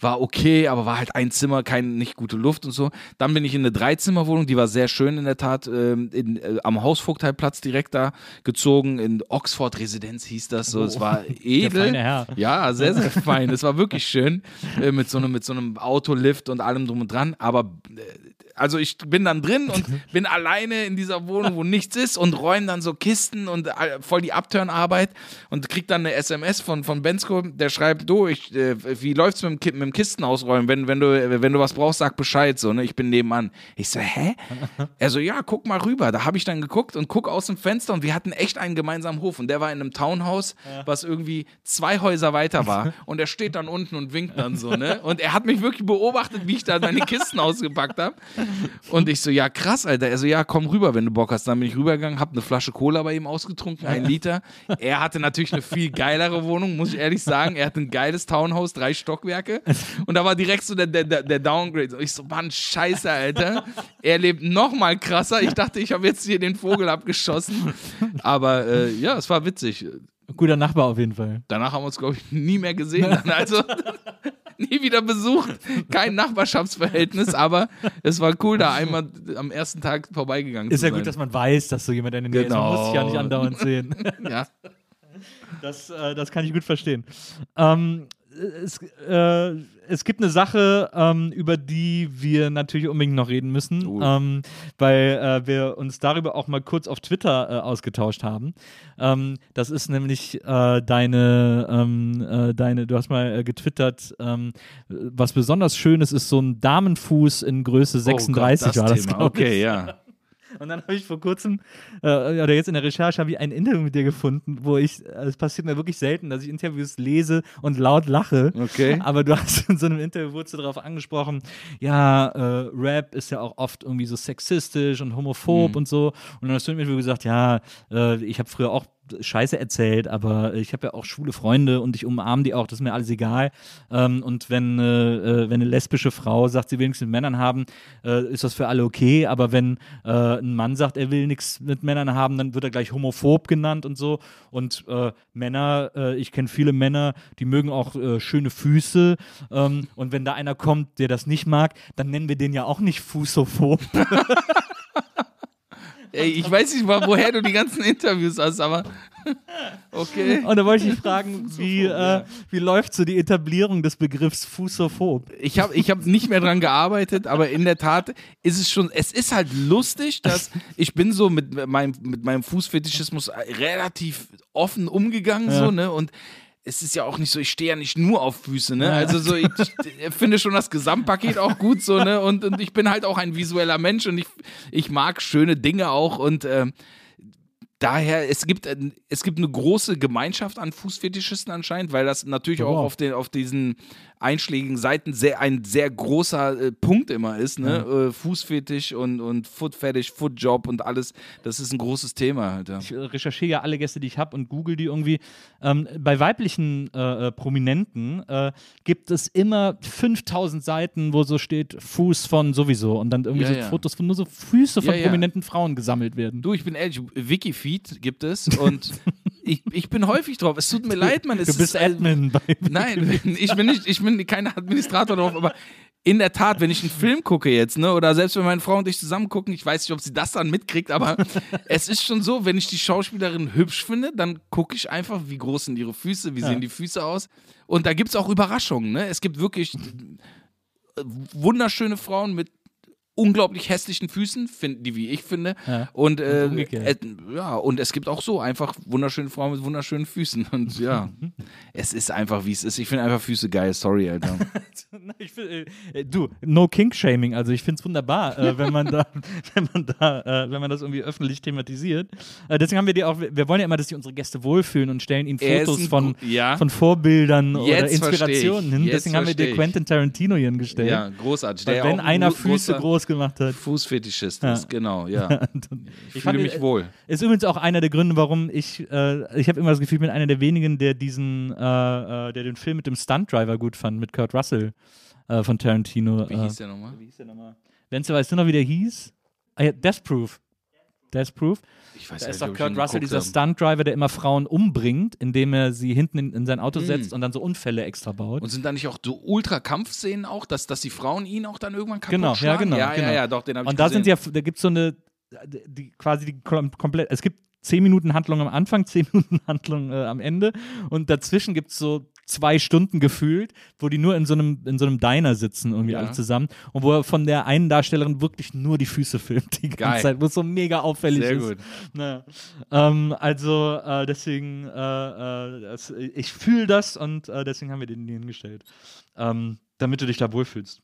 war okay, aber war halt ein Zimmer, keine, nicht gute Luft und so. Dann bin ich in eine Dreizimmerwohnung, die war sehr schön in der Tat, ähm, in, äh, am Hausvogteilplatz direkt da gezogen, in Oxford Residenz hieß das so, es war edel. Ja, sehr, sehr fein. Es war wirklich schön. Äh, mit, so einem, mit so einem Autolift und allem drum und dran. Aber äh, also ich bin dann drin und bin alleine in dieser Wohnung, wo nichts ist und räume dann so Kisten und äh, voll die Upturn-Arbeit und krieg dann eine SMS von, von Bensko, der schreibt, du, ich, äh, wie läuft's mit dem, mit dem Kisten ausräumen? Wenn, wenn, du, wenn du was brauchst, sag Bescheid. So, ne? Ich bin nebenan. Ich so, hä? Er so, ja, guck mal rüber. Da habe ich dann geguckt und guck aus dem Fenster und wir hatten echt einen gemeinsamen Hof und der war in einem Townhouse, was irgendwie zwei Häuser weiter war und er steht dann unten und winkt dann so, ne? Und er hat mich wirklich beobachtet, wie ich da meine Kisten ausgepackt habe. Und ich so, ja, krass, Alter. Er so, ja, komm rüber, wenn du Bock hast. Dann bin ich rübergegangen, hab eine Flasche Cola bei ihm ausgetrunken, ein Liter. Er hatte natürlich eine viel geilere Wohnung, muss ich ehrlich sagen. Er hatte ein geiles Townhouse, drei Stockwerke. Und da war direkt so der, der, der Downgrade. Und ich so, Mann, scheiße, Alter. Er lebt noch mal krasser. Ich dachte, ich habe jetzt hier den Vogel abgeschossen. Aber äh, ja, es war witzig. Guter Nachbar auf jeden Fall. Danach haben wir uns, glaube ich, nie mehr gesehen. Also nie wieder besucht. Kein Nachbarschaftsverhältnis, aber es war cool, da einmal am ersten Tag vorbeigegangen Ist zu ja sein. gut, dass man weiß, dass so jemand in der Nähe ist. Man muss sich ja nicht Genau. andauernd sehen. ja. Das, äh, das kann ich gut verstehen. Ähm, es, äh, es gibt eine Sache, ähm, über die wir natürlich unbedingt noch reden müssen, Oh. ähm, weil äh, wir uns darüber auch mal kurz auf Twitter äh, ausgetauscht haben. Ähm, das ist nämlich äh, deine, ähm, äh, deine, du hast mal äh, getwittert, ähm, was besonders schön ist, ist so ein Damenfuß in Größe 36 oh Gott, war das, Thema. Okay, ja. Und dann habe ich vor kurzem, äh, oder jetzt in der Recherche, habe ich ein Interview mit dir gefunden, wo ich, äh, es passiert mir wirklich selten, dass ich Interviews lese und laut lache. Okay. Aber du hast in so einem Interview, wurdest du darauf angesprochen, ja, äh, Rap ist ja auch oft irgendwie so sexistisch und homophob Mhm. und so. Und dann hast du mir gesagt, ja, äh, ich habe früher auch Scheiße erzählt, aber ich habe ja auch schwule Freunde und ich umarme die auch, das ist mir alles egal. Ähm, und wenn, äh, äh, wenn eine lesbische Frau sagt, sie will nichts mit Männern haben, äh, ist das für alle okay. Aber wenn äh, ein Mann sagt, er will nichts mit Männern haben, dann wird er gleich homophob genannt und so. Und äh, Männer, äh, ich kenne viele Männer, die mögen auch schöne Füße. Ähm, und wenn da einer kommt, der das nicht mag, dann nennen wir den ja auch nicht Fußophob. Ey, ich weiß nicht mal, woher du die ganzen Interviews hast, aber okay. Und da wollte ich dich fragen, wie, äh, wie läuft so die Etablierung des Begriffs Fußophob? Ich habe ich hab nicht mehr dran gearbeitet, aber in der Tat ist es schon, es ist halt lustig, dass ich bin so mit meinem, mit meinem Fußfetischismus relativ offen umgegangen, Ja. so, ne, und es ist ja auch nicht so, ich stehe ja nicht nur auf Füße, ne? Also so, ich, ich finde schon das Gesamtpaket auch gut so, ne? Und, und ich bin halt auch ein visueller Mensch und ich, ich mag schöne Dinge auch und ähm, daher, es gibt, ein- es gibt eine große Gemeinschaft an Fußfetischisten anscheinend, weil das natürlich auch Wow. auf, den, auf diesen einschlägigen Seiten sehr, ein sehr großer äh, Punkt immer ist. Ne? Äh, Fußfetisch und, und Footfetisch, Footjob und alles. Das ist ein großes Thema. Halt, ja. Ich äh, recherchiere ja alle Gäste, die ich habe und google die irgendwie. Ähm, bei weiblichen äh, äh, Prominenten äh, gibt es immer 5000 Seiten, wo so steht Fuß von sowieso und dann irgendwie Ja, so ja. Fotos von nur so Füße von prominenten Frauen gesammelt werden. Du, ich bin ehrlich, Wikifeed gibt es und ich, ich bin häufig drauf. Es tut mir leid, Mann. Es Du bist ist, Admin bei Nein, ich bin nicht, ich bin kein Administrator drauf, aber in der Tat, wenn ich einen Film gucke jetzt, ne, oder selbst wenn meine Frau und ich zusammen gucken, ich weiß nicht, ob sie das dann mitkriegt, aber es ist schon so, wenn ich die Schauspielerin hübsch finde, dann gucke ich einfach, wie groß sind ihre Füße, wie Ja. sehen die Füße aus. Und da gibt es auch Überraschungen, ne? Es gibt wirklich äh, wunderschöne Frauen mit unglaublich hässlichen Füßen, finden die, wie ich finde. Ja. Und, äh, Und äh, ja, und es gibt auch so einfach wunderschöne Frauen mit wunderschönen Füßen. Und ja, es ist einfach, wie es ist. Ich finde einfach Füße geil, sorry, Alter. Find, äh, du, no Kink-Shaming, also ich finde es wunderbar, äh, wenn man da, wenn man da, äh, wenn man das irgendwie öffentlich thematisiert. Äh, deswegen haben wir die auch, wir wollen ja immer, dass sich unsere Gäste wohlfühlen und stellen ihnen Fotos von, ja. von Vorbildern oder Jetzt versteh Inspirationen hin. Jetzt Deswegen haben wir dir. Quentin Tarantino hier hingestellt. ja, großartig. Weil Der wenn auch einer Füße groß gemacht hat. Fußfetischist Ja. ist, genau, ja. Ich Ich fühle mich äh, wohl. Ist übrigens auch einer der Gründe, warum ich, äh, ich habe immer das Gefühl, ich bin einer der wenigen, der diesen, äh, äh, der den Film mit dem Stunt-Driver gut fand, mit Kurt Russell äh, von Tarantino. Wie äh, hieß der nochmal? Wie hieß der nochmal? Wenzel, weißt du noch, wie der hieß? Ah, ja, Death Proof. Death Proof. Ich weiß Da ja ist doch Kurt Russell, dieser. Stunt-Driver, der immer Frauen umbringt, indem er sie hinten in, in sein Auto Mm. setzt und dann so Unfälle extra baut. Und sind da nicht auch so Ultra-Kampfszenen auch, dass, dass die Frauen ihn auch dann irgendwann kaputt Genau, ja, schlagen? genau, Ja, genau. ja, ja, doch, den habe ich Und da gesehen. sind ja, da gibt es so eine, die, quasi die kom komplett, es gibt 10 Minuten Handlung am Anfang, 10 Minuten Handlung äh, am Ende und dazwischen gibt es so zwei Stunden gefühlt, wo die nur in so einem, in so einem Diner sitzen, irgendwie Ja. alle zusammen und wo er von der einen Darstellerin wirklich nur die Füße filmt die ganze Geil. Zeit, wo es so mega auffällig Sehr ist. gut. Naja. Ähm, also äh, deswegen, äh, äh, das, ich fühle das und äh, deswegen haben wir den hingestellt, ähm, damit du dich da wohlfühlst.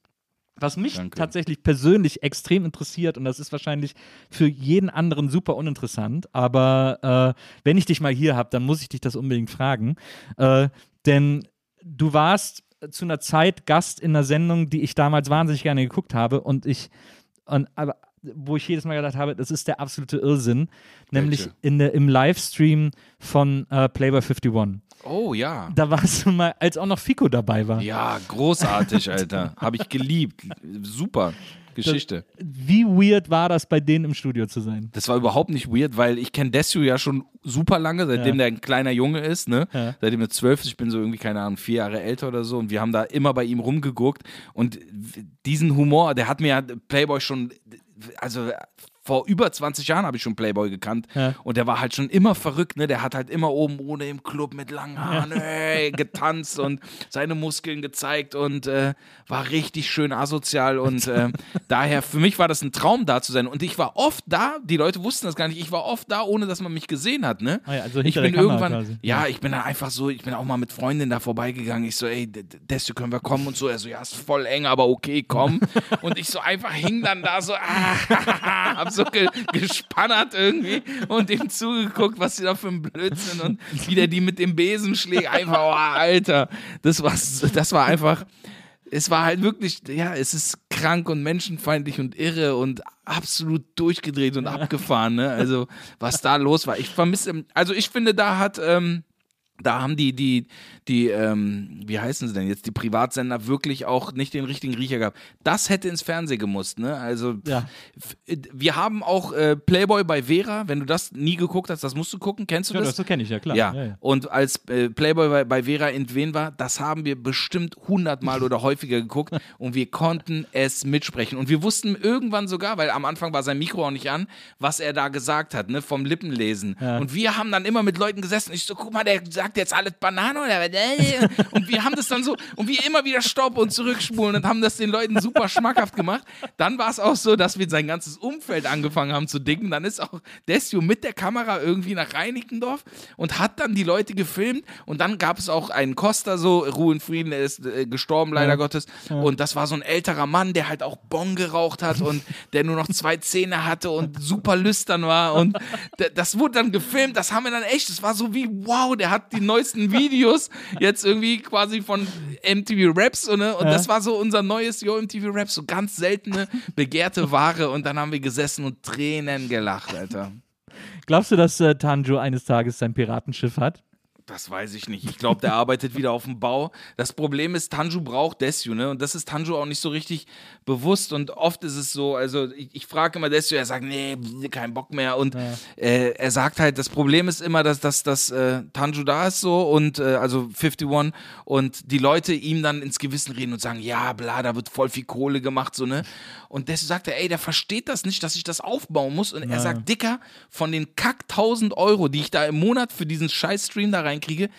Was mich Danke. tatsächlich persönlich extrem interessiert, und das ist wahrscheinlich für jeden anderen super uninteressant, aber äh, wenn ich dich mal hier habe, dann muss ich dich das unbedingt fragen. Äh, denn du warst zu einer Zeit Gast in einer Sendung, die ich damals wahnsinnig gerne geguckt habe und ich, und, aber wo ich jedes Mal gedacht habe, das ist der absolute Irrsinn, nämlich Welche? in der, im Livestream von äh, Playboy 51. Oh ja. Da warst du mal, als auch noch Fico dabei war. Ja, großartig, Alter. Habe ich geliebt. Super Geschichte. Wie weird war das, bei denen im Studio zu sein? Das war überhaupt nicht weird, weil ich kenne Desu ja schon super lange, seitdem Ja. der ein kleiner Junge ist, ne? Ja. Seitdem er zwölf ist, ich bin so irgendwie, keine Ahnung, vier Jahre älter oder so und wir haben da immer bei ihm rumgeguckt und diesen Humor, der hat mir ja Playboy schon, also vor über 20 Jahren habe ich schon Playboy gekannt Ja. und der war halt schon immer verrückt, ne? Der hat halt immer oben ohne im Club mit langen Haaren ey, getanzt und seine Muskeln gezeigt und äh, war richtig schön asozial und äh, daher für mich war das ein Traum da zu sein und ich war oft da, die Leute wussten das gar nicht, ich war oft da, ohne dass man mich gesehen hat, ne? Ah ja, also ich bin irgendwann, quasi. ja, ich bin da einfach so, ich bin auch mal mit Freundin da vorbeigegangen. Ich so, ey, Desto, können wir kommen und so. Er so, ja, ist voll eng, aber okay, komm. und ich so einfach hing dann da so, ah, hab so ge gespannert irgendwie und dem zugeguckt, was sie da für ein Blödsinn und wie der die mit dem Besen schlägt. Einfach, oh, Alter, das war, das war einfach, es war halt wirklich, ja, es ist krank und menschenfeindlich und irre und absolut durchgedreht und abgefahren, ne? Also, was da los war. Ich vermisse, also ich finde, da hat, ähm, da haben die, die, die, ähm, wie heißen sie denn jetzt, die Privatsender wirklich auch nicht den richtigen Riecher gehabt. Das hätte ins Fernsehen gemusst, ne? Also, Ja. wir haben auch äh, Playboy bei Vera, wenn du das nie geguckt hast, das musst du gucken, kennst du Ja, das? das kenne ich, ja klar. Ja. Ja, ja. und als äh, Playboy bei, bei Vera in Wen war, das haben wir bestimmt hundertmal oder häufiger geguckt und wir konnten es mitsprechen. Und wir wussten irgendwann sogar, weil am Anfang war sein Mikro auch nicht an, was er da gesagt hat, ne, vom Lippenlesen. Und wir haben dann immer mit Leuten gesessen. Ich so, guck mal, der sagt jetzt alles Banane oder was? Und wir haben das dann so, und wir immer wieder Stopp und zurückspulen und haben das den Leuten super schmackhaft gemacht. Dann war es auch so, dass wir sein ganzes Umfeld angefangen haben zu dicken. Dann ist auch Desio mit der Kamera irgendwie nach Reinickendorf und hat dann die Leute gefilmt. Und dann gab es auch einen Costa, so Ruhe in Frieden, der ist äh, gestorben, leider Gottes. Und das war so ein älterer Mann, der halt auch Bon geraucht hat und der nur noch zwei Zähne hatte und super lüstern war. Und das wurde dann gefilmt, das haben wir dann echt, das war so wie, wow, der hat die neuesten Videos jetzt irgendwie quasi von MTV Raps so, ne? und das war so unser neues Yo MTV Raps, so ganz seltene, begehrte Ware und dann haben wir gesessen und Tränen gelacht, Alter. Glaubst du, dass äh, Tanjo eines Tages sein Piratenschiff hat? Das weiß ich nicht. Ich glaube, der arbeitet wieder auf dem Bau. Das Problem ist, Tanju braucht Desju, ne? Und das ist Tanju auch nicht so richtig bewusst. Und oft ist es so, also ich, ich frage immer Desju, er sagt, nee, kein Bock mehr. Und äh, er sagt halt, das Problem ist immer, dass, dass, dass äh, Tanju da ist so und äh, also 51 und die Leute ihm dann ins Gewissen reden und sagen, ja, bla, da wird voll viel Kohle gemacht, so, ne? Und Desju sagt er, ey, der versteht das nicht, dass ich das aufbauen muss. Und er sagt, Dicker, von den kack 1000 Euro, die ich da im Monat für diesen scheiß Stream da reinkriege,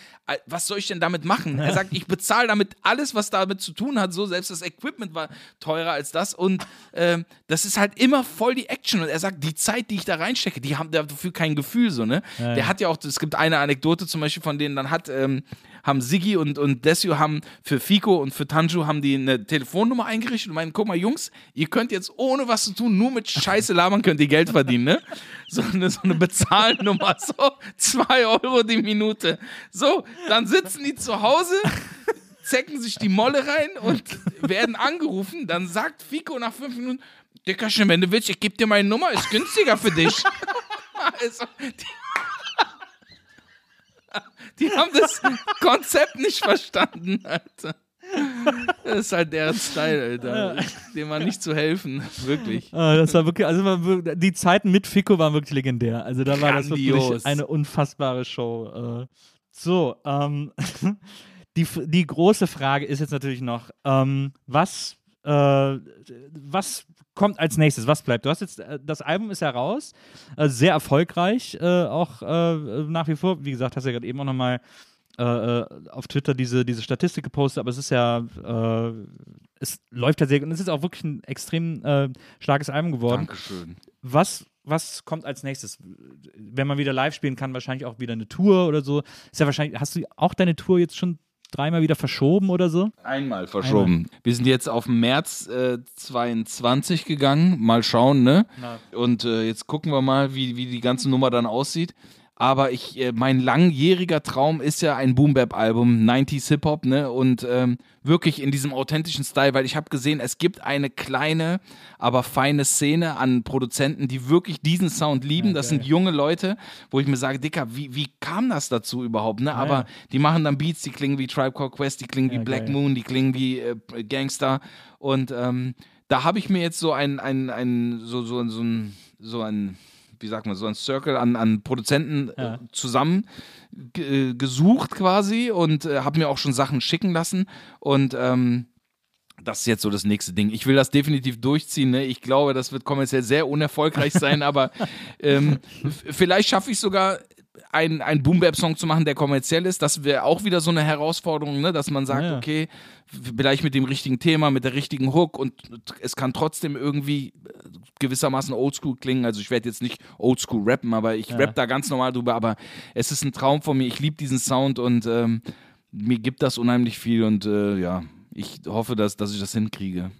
was soll ich denn damit machen? Er sagt, ich bezahle damit alles, was damit zu tun hat. So, selbst das Equipment war teurer als das. Und ähm, das ist halt immer voll die Action. Und er sagt, die Zeit, die ich da reinstecke, die haben dafür kein Gefühl. So, ne? Der hat ja auch, es gibt eine Anekdote zum Beispiel von denen, dann hat, ähm, haben Siggi und, und Desio haben für Fico und für Tanju haben die eine Telefonnummer eingerichtet und meinen, guck mal, Jungs, ihr könnt jetzt ohne was zu tun, nur mit Scheiße labern, könnt ihr Geld verdienen, ne? So eine, so eine Bezahlnummer, so zwei Euro die Minute. So, dann sitzen die zu Hause, zecken sich die Molle rein und werden angerufen. Dann sagt Fico nach fünf Minuten, Dickerchen, wenn du willst, ich gebe dir meine Nummer, ist günstiger für dich. Also, die, die haben das Konzept nicht verstanden, Alter. Das ist halt deren Style, Alter. Dem war nicht zu helfen, wirklich. Äh, das war wirklich, also die Zeiten mit Fico waren wirklich legendär. Also da war das Grandios. wirklich eine unfassbare Show. Äh, so, ähm, die, die große Frage ist jetzt natürlich noch, ähm, was, äh, was kommt als nächstes? Was bleibt? Du hast jetzt, äh, das Album ist ja raus, äh, sehr erfolgreich, äh, auch äh, nach wie vor. Wie gesagt, hast du ja gerade eben auch nochmal auf Twitter diese, diese Statistik gepostet, aber es ist ja, äh, es läuft ja sehr gut und es ist auch wirklich ein extrem äh, starkes Album geworden. Dankeschön. Was, was kommt als nächstes? Wenn man wieder live spielen kann, wahrscheinlich auch wieder eine Tour oder so. Ist ja wahrscheinlich, hast du auch deine Tour jetzt schon dreimal wieder verschoben oder so? Einmal verschoben. Wir sind jetzt auf März äh, 22 gegangen. Mal schauen, ne? Und äh, jetzt gucken wir mal, wie, wie die ganze Nummer dann aussieht. Aber ich, äh, mein langjähriger Traum ist ja ein Boom-Bap-Album, 90s Hip-Hop, ne? Und ähm, wirklich in diesem authentischen Style, weil ich habe gesehen, es gibt eine kleine, aber feine Szene an Produzenten, die wirklich diesen Sound lieben. das sind junge Leute, wo ich mir sage, Dicker, wie, wie kam das dazu überhaupt, ne? Aber ja. die machen dann Beats, die klingen wie Tribe Called Quest, die klingen wie Ja, Black geil. Moon, die klingen wie äh, Gangster. Und ähm, da habe ich mir jetzt so ein, ein, ein, so, so, so ein, so ein, wie sagt man, so ein Circle an, an Produzenten Ja. äh, zusammen ge- äh, gesucht quasi und äh, habe mir auch schon Sachen schicken lassen. Und ähm, das ist jetzt so das nächste Ding. Ich will das definitiv durchziehen. Ne? Ich glaube, das wird kommerziell sehr unerfolgreich sein, aber ähm, vielleicht schaffe ich sogar einen, einen Boom-Bap-Song zu machen, der kommerziell ist. Das wäre auch wieder so eine Herausforderung, ne? dass man sagt, Ja, ja. okay, vielleicht mit dem richtigen Thema, mit der richtigen Hook und es kann trotzdem irgendwie gewissermaßen oldschool klingen. Also ich werde jetzt nicht oldschool rappen, aber ich Ja. rapp da ganz normal drüber. Aber es ist ein Traum von mir. Ich liebe diesen Sound und ähm, mir gibt das unheimlich viel und äh, ja, ich hoffe, dass, dass ich das hinkriege.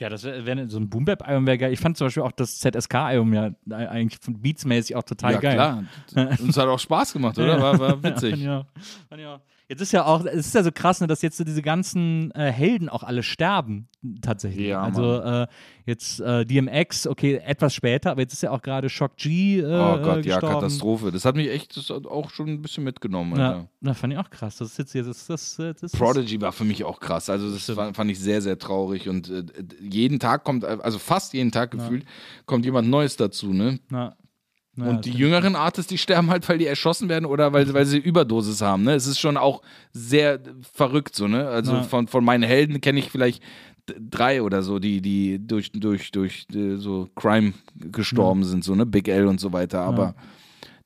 Ja, das wäre wär so ein Boom Bap Album wäre geil. Ich fand zum Beispiel auch das ZSK Album ja eigentlich von beatsmäßig auch total ja, geil. klar. Uns hat auch Spaß gemacht, oder? War, war witzig. Ja, ja, ja. Jetzt ist ja auch, es ist ja so krass, ne, dass jetzt so diese ganzen äh, Helden auch alle sterben, tatsächlich. Ja, also äh, jetzt äh, DMX, okay, etwas später, aber jetzt ist ja auch gerade Shock G äh, oh Gott, ja, gestorben. Katastrophe. Das hat mich echt das hat auch schon ein bisschen mitgenommen. Ja, das fand ich auch krass. Das ist jetzt, jetzt das, das, das ist, Prodigy war für mich auch krass. Also das fand, fand ich sehr, sehr traurig. Und äh, jeden Tag kommt, also fast jeden Tag gefühlt, kommt jemand Neues dazu, ne? Na, na, Und die jüngeren Artists, die sterben halt, weil die erschossen werden oder weil, weil sie Überdosis haben. Ne? Es ist schon auch sehr verrückt so, ne? Also Ja. von, von meinen Helden kenne ich vielleicht drei oder so, die, die durch, durch, durch äh, so Crime gestorben sind, so, ne? Big L und so weiter. Aber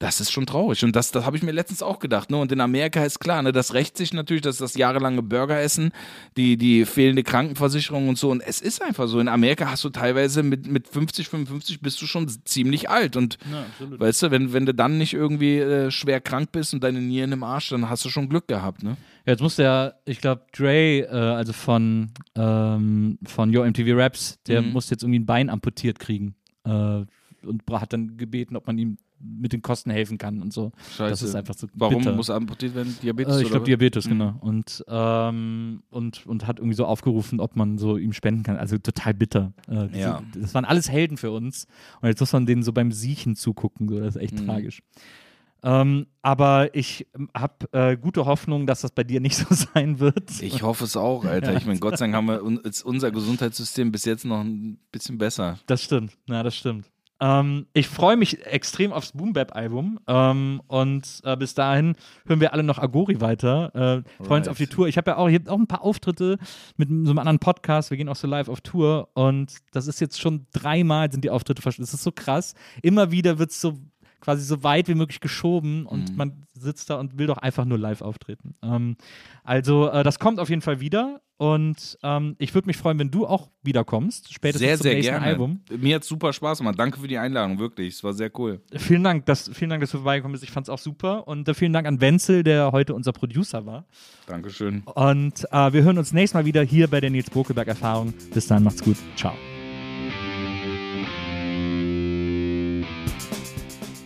das ist schon traurig. Und das, das habe ich mir letztens auch gedacht. Ne? Und in Amerika ist klar, ne? das rächt sich natürlich, dass das jahrelange Burgeressen, die, die fehlende Krankenversicherung und so. Und es ist einfach so. In Amerika hast du teilweise mit, mit 50, 55 bist du schon ziemlich alt. Und Ja, weißt du, wenn, wenn du dann nicht irgendwie äh, schwer krank bist und deine Nieren im Arsch, dann hast du schon Glück gehabt. Ne? Ja, jetzt musste ja, ich glaube, Dre, äh, also von, ähm, von Yo MTV Raps, der Mhm. musste jetzt irgendwie ein Bein amputiert kriegen. Äh, und hat dann gebeten, ob man ihm mit den Kosten helfen kann und so. Scheiße. Das ist einfach so Warum bitter. muss amputiert werden? Diabetes? Äh, ich glaube? Diabetes, Mhm. genau. Und, ähm, und, und hat irgendwie so aufgerufen, ob man so ihm spenden kann. Also total bitter. Äh, diese, Ja. Das waren alles Helden für uns. Und jetzt muss man denen so beim Siechen zugucken. So. Das ist echt Mhm. tragisch. Ähm, aber ich habe äh, gute Hoffnung, dass das bei dir nicht so sein wird. Ich hoffe es auch, Alter. Ich meine, Gott sei Dank haben wir un- unser Gesundheitssystem bis jetzt noch ein bisschen besser. Das stimmt, ja, das stimmt. Ähm, ich freue mich extrem aufs Boom Bap Album ähm, und äh, bis dahin hören wir alle noch Agori weiter. Äh, freuen uns auf die Tour. Ich habe ja auch, ich hab auch ein paar Auftritte mit so einem anderen Podcast. Wir gehen auch so live auf Tour und das ist jetzt schon dreimal sind die Auftritte verschwunden. Das ist so krass. Immer wieder wird es so quasi so weit wie möglich geschoben und Mhm. man sitzt da und will doch einfach nur live auftreten. Ähm, also äh, das kommt auf jeden Fall wieder und ähm, ich würde mich freuen, wenn du auch wiederkommst, spätestens Sehr, zum sehr nächsten gerne. Album. Mir hat super Spaß gemacht. Danke für die Einladung, wirklich. Es war sehr cool. Vielen Dank, dass, vielen Dank, dass du vorbeigekommen bist. Ich fand es auch super. Und äh, vielen Dank an Wenzel, der heute unser Producer war. Dankeschön. Und äh, wir hören uns nächstes Mal wieder hier bei der Nils Bokelberg Erfahrung. Bis dann, macht's gut. Ciao.